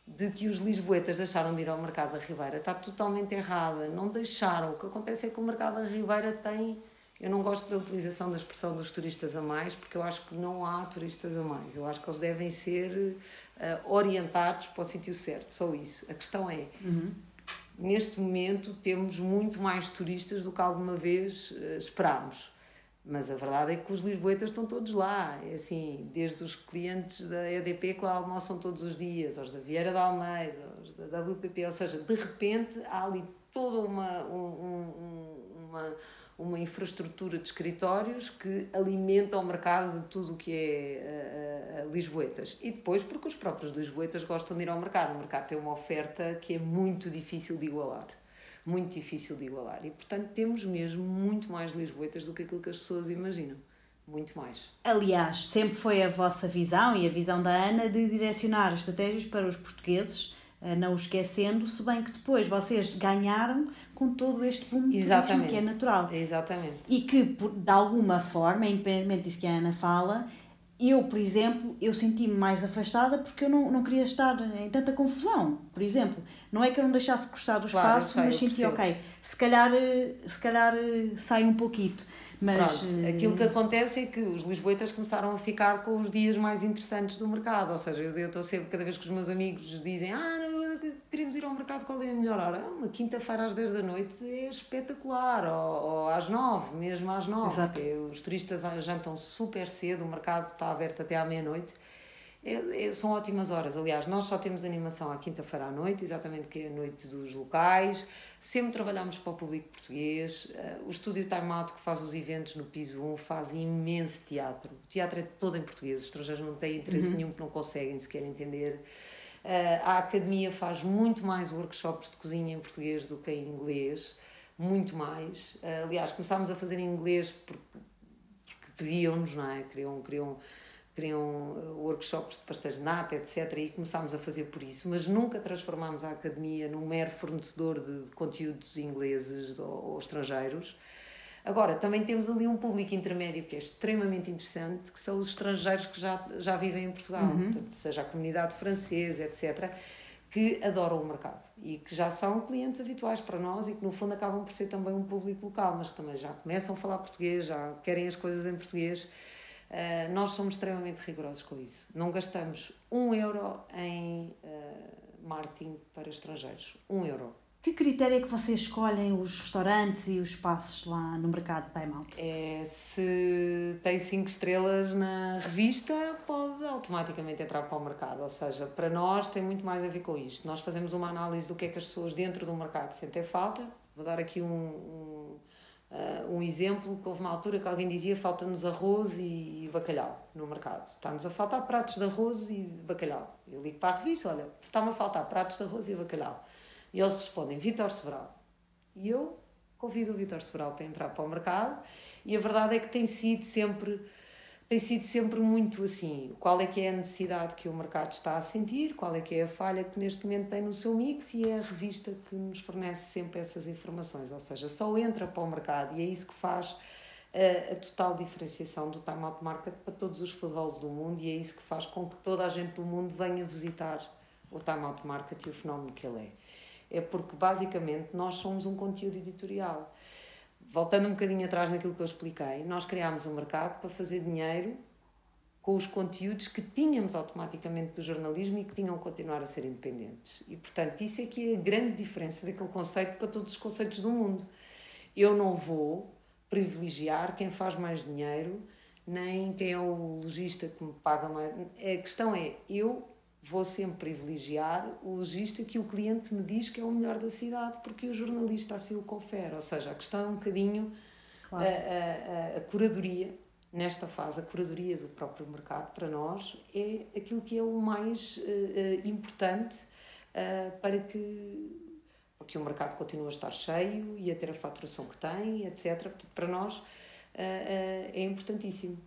de que os lisboetas deixaram de ir ao mercado da Ribeira está totalmente errada. Não deixaram. O que acontece é que o mercado da Ribeira tem. Eu não gosto da utilização da expressão dos turistas a mais, porque eu acho que não há turistas a mais. Eu acho que eles devem ser uh, orientados para o sítio certo, só isso. A questão é. Uhum. Neste momento temos muito mais turistas do que alguma vez uh, esperámos. Mas a verdade é que os lisboetas estão todos lá, é assim, desde os clientes da EDP que lá almoçam todos os dias, aos da Vieira da Almeida, aos da WPP, ou seja, de repente há ali toda uma, um, uma, uma infraestrutura de escritórios que alimenta o mercado de tudo o que é uh, uh, lisboetas. E depois porque os próprios lisboetas gostam de ir ao mercado, o mercado tem uma oferta que é muito difícil de igualar muito difícil de igualar. E, portanto, temos mesmo muito mais lisboetas do que aquilo que as pessoas imaginam. Muito mais. Aliás, sempre foi a vossa visão e a visão da Ana de direcionar estratégias para os portugueses, eh, não os esquecendo, se bem que depois vocês ganharam com todo este boom que é natural. Exatamente. E que, de alguma forma, independentemente disso que a Ana fala, eu, por exemplo, eu senti-me mais afastada porque eu não, não queria estar em tanta confusão. Por exemplo, não é que eu não deixasse gostar do espaço, claro, mas senti, ok, se calhar, se calhar sai um pouquinho. Mas, Pronto, aquilo que acontece é que os lisboetas começaram a ficar com os dias mais interessantes do mercado. Ou seja, eu estou sempre, cada vez que os meus amigos dizem ah, não, queremos ir ao mercado, qual é a melhor hora? Uma quinta-feira às 10 da noite é espetacular, ou, ou às 9, mesmo às 9. Exato. Os turistas jantam super cedo, o mercado está aberto até à meia-noite. É, é, são ótimas horas. Aliás, nós só temos animação à quinta-feira à noite, exatamente porque é a noite dos locais. Sempre trabalhamos para o público português. Uh, o estúdio Time Out, que faz os eventos no piso 1, faz imenso teatro. O teatro é todo em português, os estrangeiros não têm interesse uhum. nenhum, porque não conseguem sequer entender. Uh, a academia faz muito mais workshops de cozinha em português do que em inglês, muito mais. Uh, aliás, começámos a fazer em inglês porque, porque pediam-nos, não é? Queriam, queriam queriam uh, workshops de pastéis de nata, etc. E começámos a fazer por isso, mas nunca transformámos a academia num mero fornecedor de conteúdos ingleses ou, ou estrangeiros. Agora, também temos ali um público intermédio que é extremamente interessante, que são os estrangeiros que já, já vivem em Portugal, uhum. Portanto, seja a comunidade francesa, etc., que adoram o mercado e que já são clientes habituais para nós e que, no fundo, acabam por ser também um público local, mas que também já começam a falar português, já querem as coisas em português Uh, nós somos extremamente rigorosos com isso. Não gastamos um euro em uh, marketing para estrangeiros. Um euro. Que critério é que vocês escolhem os restaurantes e os espaços lá no mercado Time Out? É, se tem 5 estrelas na revista, pode automaticamente entrar para o mercado. Ou seja, para nós tem muito mais a ver com isto. Nós fazemos uma análise do que é que as pessoas dentro do mercado sentem falta Vou dar aqui um, um, uh, um exemplo que houve uma altura que alguém dizia falta-nos arroz e bacalhau no mercado. Está-nos a faltar pratos de arroz e de bacalhau. Eu ligo para a revista, olha, está-me a faltar pratos de arroz e bacalhau. E eles respondem, Vitor Sobral. E eu convido o Vitor Sobral para entrar para o mercado e a verdade é que tem sido sempre tem sido sempre muito assim. Qual é que é a necessidade que o mercado está a sentir, qual é que é a falha que neste momento tem no seu mix e é a revista que nos fornece sempre essas informações. Ou seja, só entra para o mercado e é isso que faz a, eh, a total diferenciação do Time Out Market para todos os futebols do mundo e é isso que faz com que toda a gente do mundo venha visitar o Time Out Market e o fenómeno que ele é. É porque basicamente nós somos um conteúdo editorial voltando um bocadinho atrás naquilo que eu expliquei, nós criámos um mercado para fazer dinheiro com os conteúdos que tínhamos automaticamente do jornalismo e que tinham que continuar a ser independentes. E, portanto, isso é que é a grande diferença daquele conceito para todos os conceitos do mundo. Eu não vou privilegiar quem faz mais dinheiro, nem quem é o lojista que me paga mais. A questão é, eu vou sempre privilegiar o logista que o cliente me diz que é o melhor da cidade, porque o jornalista assim o confere. Ou seja, a questão é um bocadinho claro. a, a, a, curadoria, nesta fase, a curadoria do próprio mercado para nós é aquilo que é o mais uh, uh, importante uh, para que porque o mercado continue a estar cheio e a ter a faturação que tem, etc. Portanto, para nós é importantíssimo.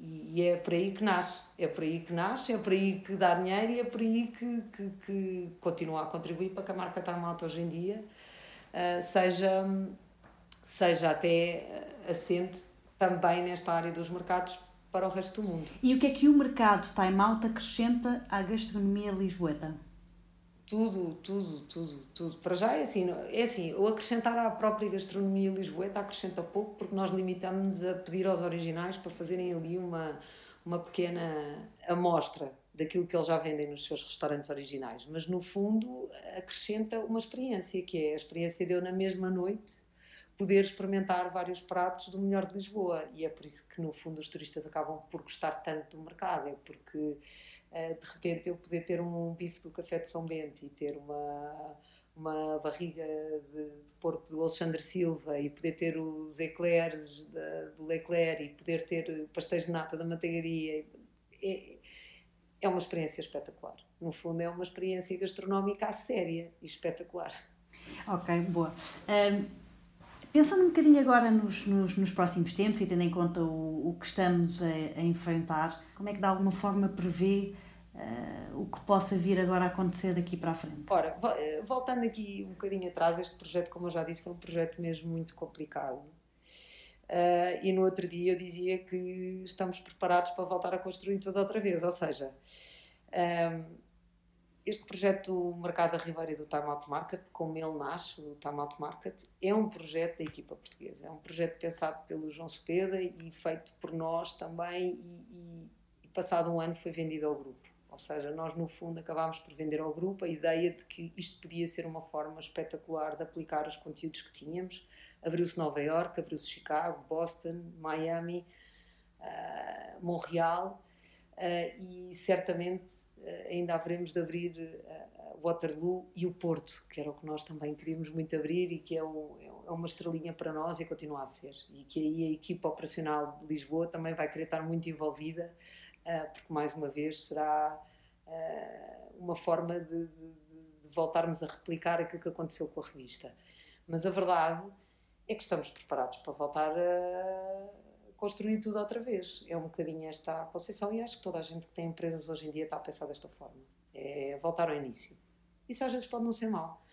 E, é por aí que nasce. É por aí que nasce, é por aí que dá dinheiro e é por aí que, que, que continua a contribuir para que a marca Time Out hoje em dia uh, seja, seja até assente também nesta área dos mercados para o resto do mundo. E o que é que o mercado Time Out acrescenta à gastronomia lisboeta? Tudo, tudo, tudo, tudo. Para já é assim, é assim, o acrescentar à própria gastronomia lisboeta acrescenta pouco porque nós limitamos-nos a pedir aos originais para fazerem ali uma, uma pequena amostra daquilo que eles já vendem nos seus restaurantes originais, mas no fundo acrescenta uma experiência, que é a experiência de eu na mesma noite poder experimentar vários pratos do melhor de Lisboa. E é por isso que no fundo os turistas acabam por gostar tanto do mercado, é porque de repente eu poder ter um bife do café de São Bento e ter uma, uma barriga de, de porco do Alexandre Silva e poder ter os eclairs de, do Leclerc e poder ter pastéis de nata da manteigaria é, é uma experiência espetacular. No fundo, é uma experiência gastronómica séria e espetacular. Ok, boa. Um, pensando um bocadinho agora nos, nos, nos, próximos tempos e tendo em conta o, o que estamos a, a enfrentar, como é que de alguma forma prevê uh, o que possa vir agora a acontecer daqui para a frente? Ora, eh, voltando aqui um bocadinho atrás, este projeto, como eu já disse, foi um projeto mesmo muito complicado. Uh, e no outro dia eu dizia que estamos preparados para voltar a construir tudo outra vez, ou seja, este projeto do Mercado da Ribeira do Time Out Market, como ele nasce, o Time Out Market, é um projeto da equipa portuguesa. É um projeto pensado pelo João Cepeda e feito por nós também e, e, passado um ano foi vendido ao grupo. Ou seja, nós no fundo acabámos por vender ao grupo a ideia de que isto podia ser uma forma espetacular de aplicar os conteúdos que tínhamos. Abriu-se Nova York, abriu-se Chicago, Boston, Miami, uh, Montreal e certamente uh, ainda haveremos de abrir Waterloo e o Porto, que era o que nós também queríamos muito abrir e que é, um, é uma estrelinha para nós e continua a ser. E que aí a equipa operacional de Lisboa também vai querer estar muito envolvida ah, porque mais uma vez será uma forma de, de, de, voltarmos a replicar aquilo que aconteceu com a revista. Mas a verdade é que estamos preparados para voltar a construir tudo outra vez. É um bocadinho esta concepção e acho que toda a gente que tem empresas hoje em dia está a pensar desta forma. É voltar ao início. Isso às vezes pode não ser mau.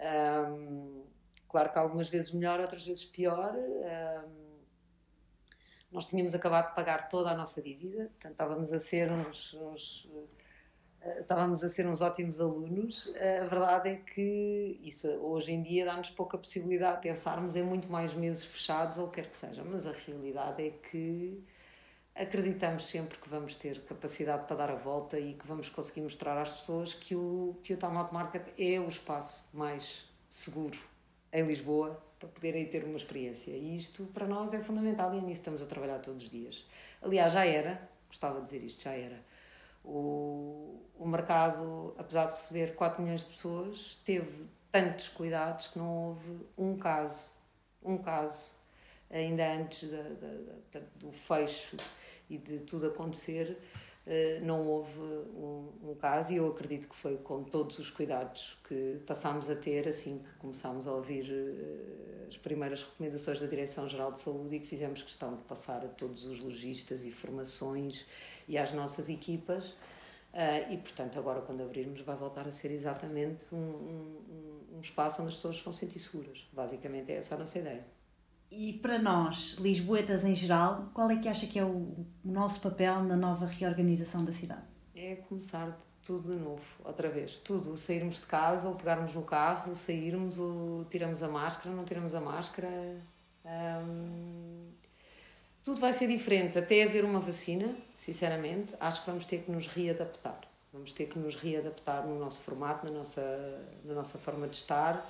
Um, claro que algumas vezes melhor, outras vezes pior. Um, nós tínhamos acabado de pagar toda a nossa dívida, portanto estávamos a ser uns, uns estávamos a ser uns ótimos alunos. A verdade é que isso hoje em dia dá-nos pouca possibilidade de pensarmos em muito mais meses fechados ou o que quer que seja, mas a realidade é que acreditamos sempre que vamos ter capacidade para dar a volta e que vamos conseguir mostrar às pessoas que o, que o Time Market é o espaço mais seguro em Lisboa para poderem ter uma experiência. E isto para nós é fundamental e é nisso estamos a trabalhar todos os dias. Aliás, já era, gostava de dizer isto, já era. O, o mercado, apesar de receber 4 milhões de pessoas, teve tantos cuidados que não houve um caso, um caso, ainda antes da, da, da, do fecho e de tudo acontecer, eh, não houve um, um, caso e eu acredito que foi com todos os cuidados que passámos a ter assim que começámos a ouvir eh, as primeiras recomendações da Direção-Geral de Saúde e que fizemos questão de passar a todos os lojistas e formações e às nossas equipas uh, e portanto agora quando abrirmos vai voltar a ser exatamente um, um, um espaço onde as pessoas vão sentir seguras basicamente é essa a nossa ideia e para nós, lisboetas em geral, qual é que acha que é o, o nosso papel na nova reorganização da cidade? É começar tudo de novo, outra vez, tudo. Sairmos de casa, ou pegarmos no carro, sairmos, ou tiramos a máscara, não tiramos a máscara. Hum, tudo vai ser diferente, até haver uma vacina, sinceramente. Acho que vamos ter que nos readaptar. Vamos ter que nos readaptar no nosso formato, na nossa, na nossa forma de estar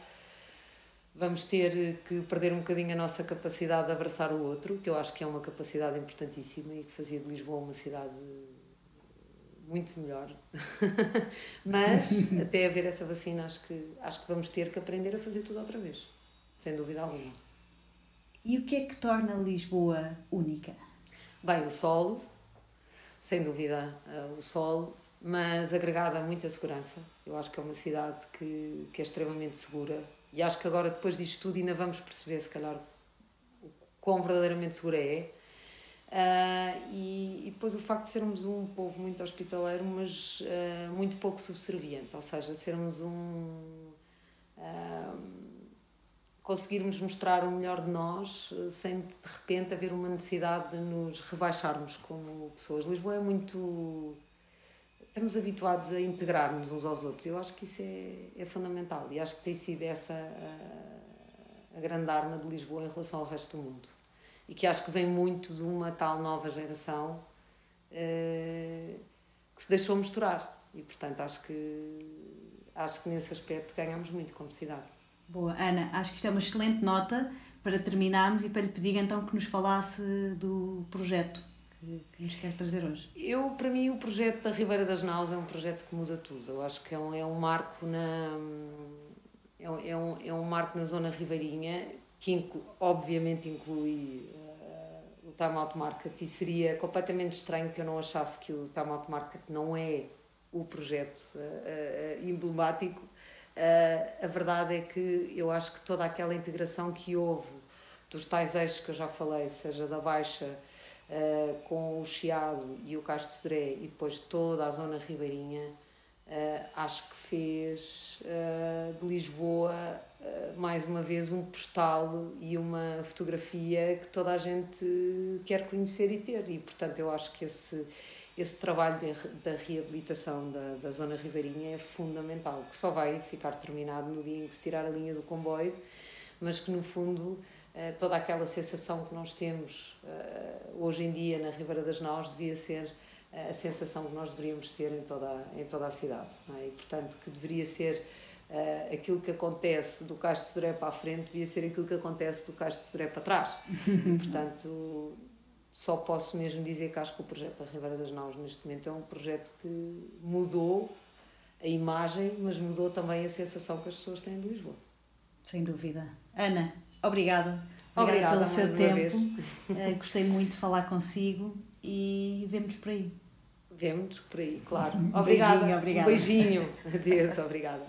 vamos ter que perder um bocadinho a nossa capacidade de abraçar o outro, que eu acho que é uma capacidade importantíssima e que fazia de Lisboa uma cidade muito melhor. Mas até haver essa vacina, acho que acho que vamos ter que aprender a fazer tudo outra vez, sem dúvida alguma. E o que é que torna Lisboa única? Bem, o sol, sem dúvida, eh, o sol, mas agregada a muita segurança. Eu acho que é uma cidade que, que é extremamente segura, e acho que agora, depois disto tudo, ainda vamos perceber, se calhar, o quão verdadeiramente segura é. Uh, e, e, depois o facto de sermos um povo muito hospitaleiro, mas uh, muito pouco subserviente, ou seja, sermos um. Uh, conseguirmos mostrar o melhor de nós sem de repente haver uma necessidade de nos rebaixarmos como pessoas. Lisboa é muito estamos habituados a integrar-nos uns aos outros. Eu acho que isso é, é fundamental e acho que tem sido essa a, a, grande arma de Lisboa em relação ao resto do mundo. E que acho que vem muito de uma tal nova geração uh, que se deixou misturar. E, portanto, acho que, acho que nesse aspecto ganhamos muito como cidade. Boa, Ana, acho que isto é uma excelente nota para terminarmos e para lhe pedir então que nos falasse do projeto que, nos quer trazer hoje? Eu, para mim, o projeto da Ribeira das Naus é um projeto que muda tudo. Eu acho que é um, é um marco na. É um, é, um, é um marco na zona ribeirinha que inclu, obviamente inclui uh, o Time Out Market e seria completamente estranho que eu não achasse que o Time Out Market não é o projeto uh, uh, emblemático. A verdade é que eu acho que toda aquela integração que houve dos tais eixos que eu já falei, seja da Baixa uh, com o Chiado e o Castro Seré e depois toda a zona ribeirinha, uh, acho que fez uh, de Lisboa mais uma vez um postal e uma fotografia que toda a gente quer conhecer e ter. E portanto eu acho que esse esse trabalho de, da reabilitação da, da zona ribeirinha é fundamental, que só vai ficar terminado no dia em que se tirar a linha do comboio, mas que no fundo eh, toda aquela sensação que nós temos uh, hoje em dia na Ribeira das Naus devia ser uh, a sensação que nós deveríamos ter em toda, em toda a cidade. É? E, portanto, que deveria ser aquilo que acontece do Cais de Soré para a frente, devia ser aquilo que acontece do Cais de Soré para trás. E, portanto, só posso mesmo dizer que acho que o projeto da Ribeira das Naus neste momento é um projeto que mudou a imagem, mas mudou também a sensação que as pessoas têm de Lisboa. Sem dúvida. Ana, Obrigada. Obrigada, Obrigada pelo seu tempo. Uh, gostei muito de falar consigo e vemos por aí. Vemos por aí, claro. Obrigada. Beijinho, obrigada. Um beijinho. Adeus, obrigada.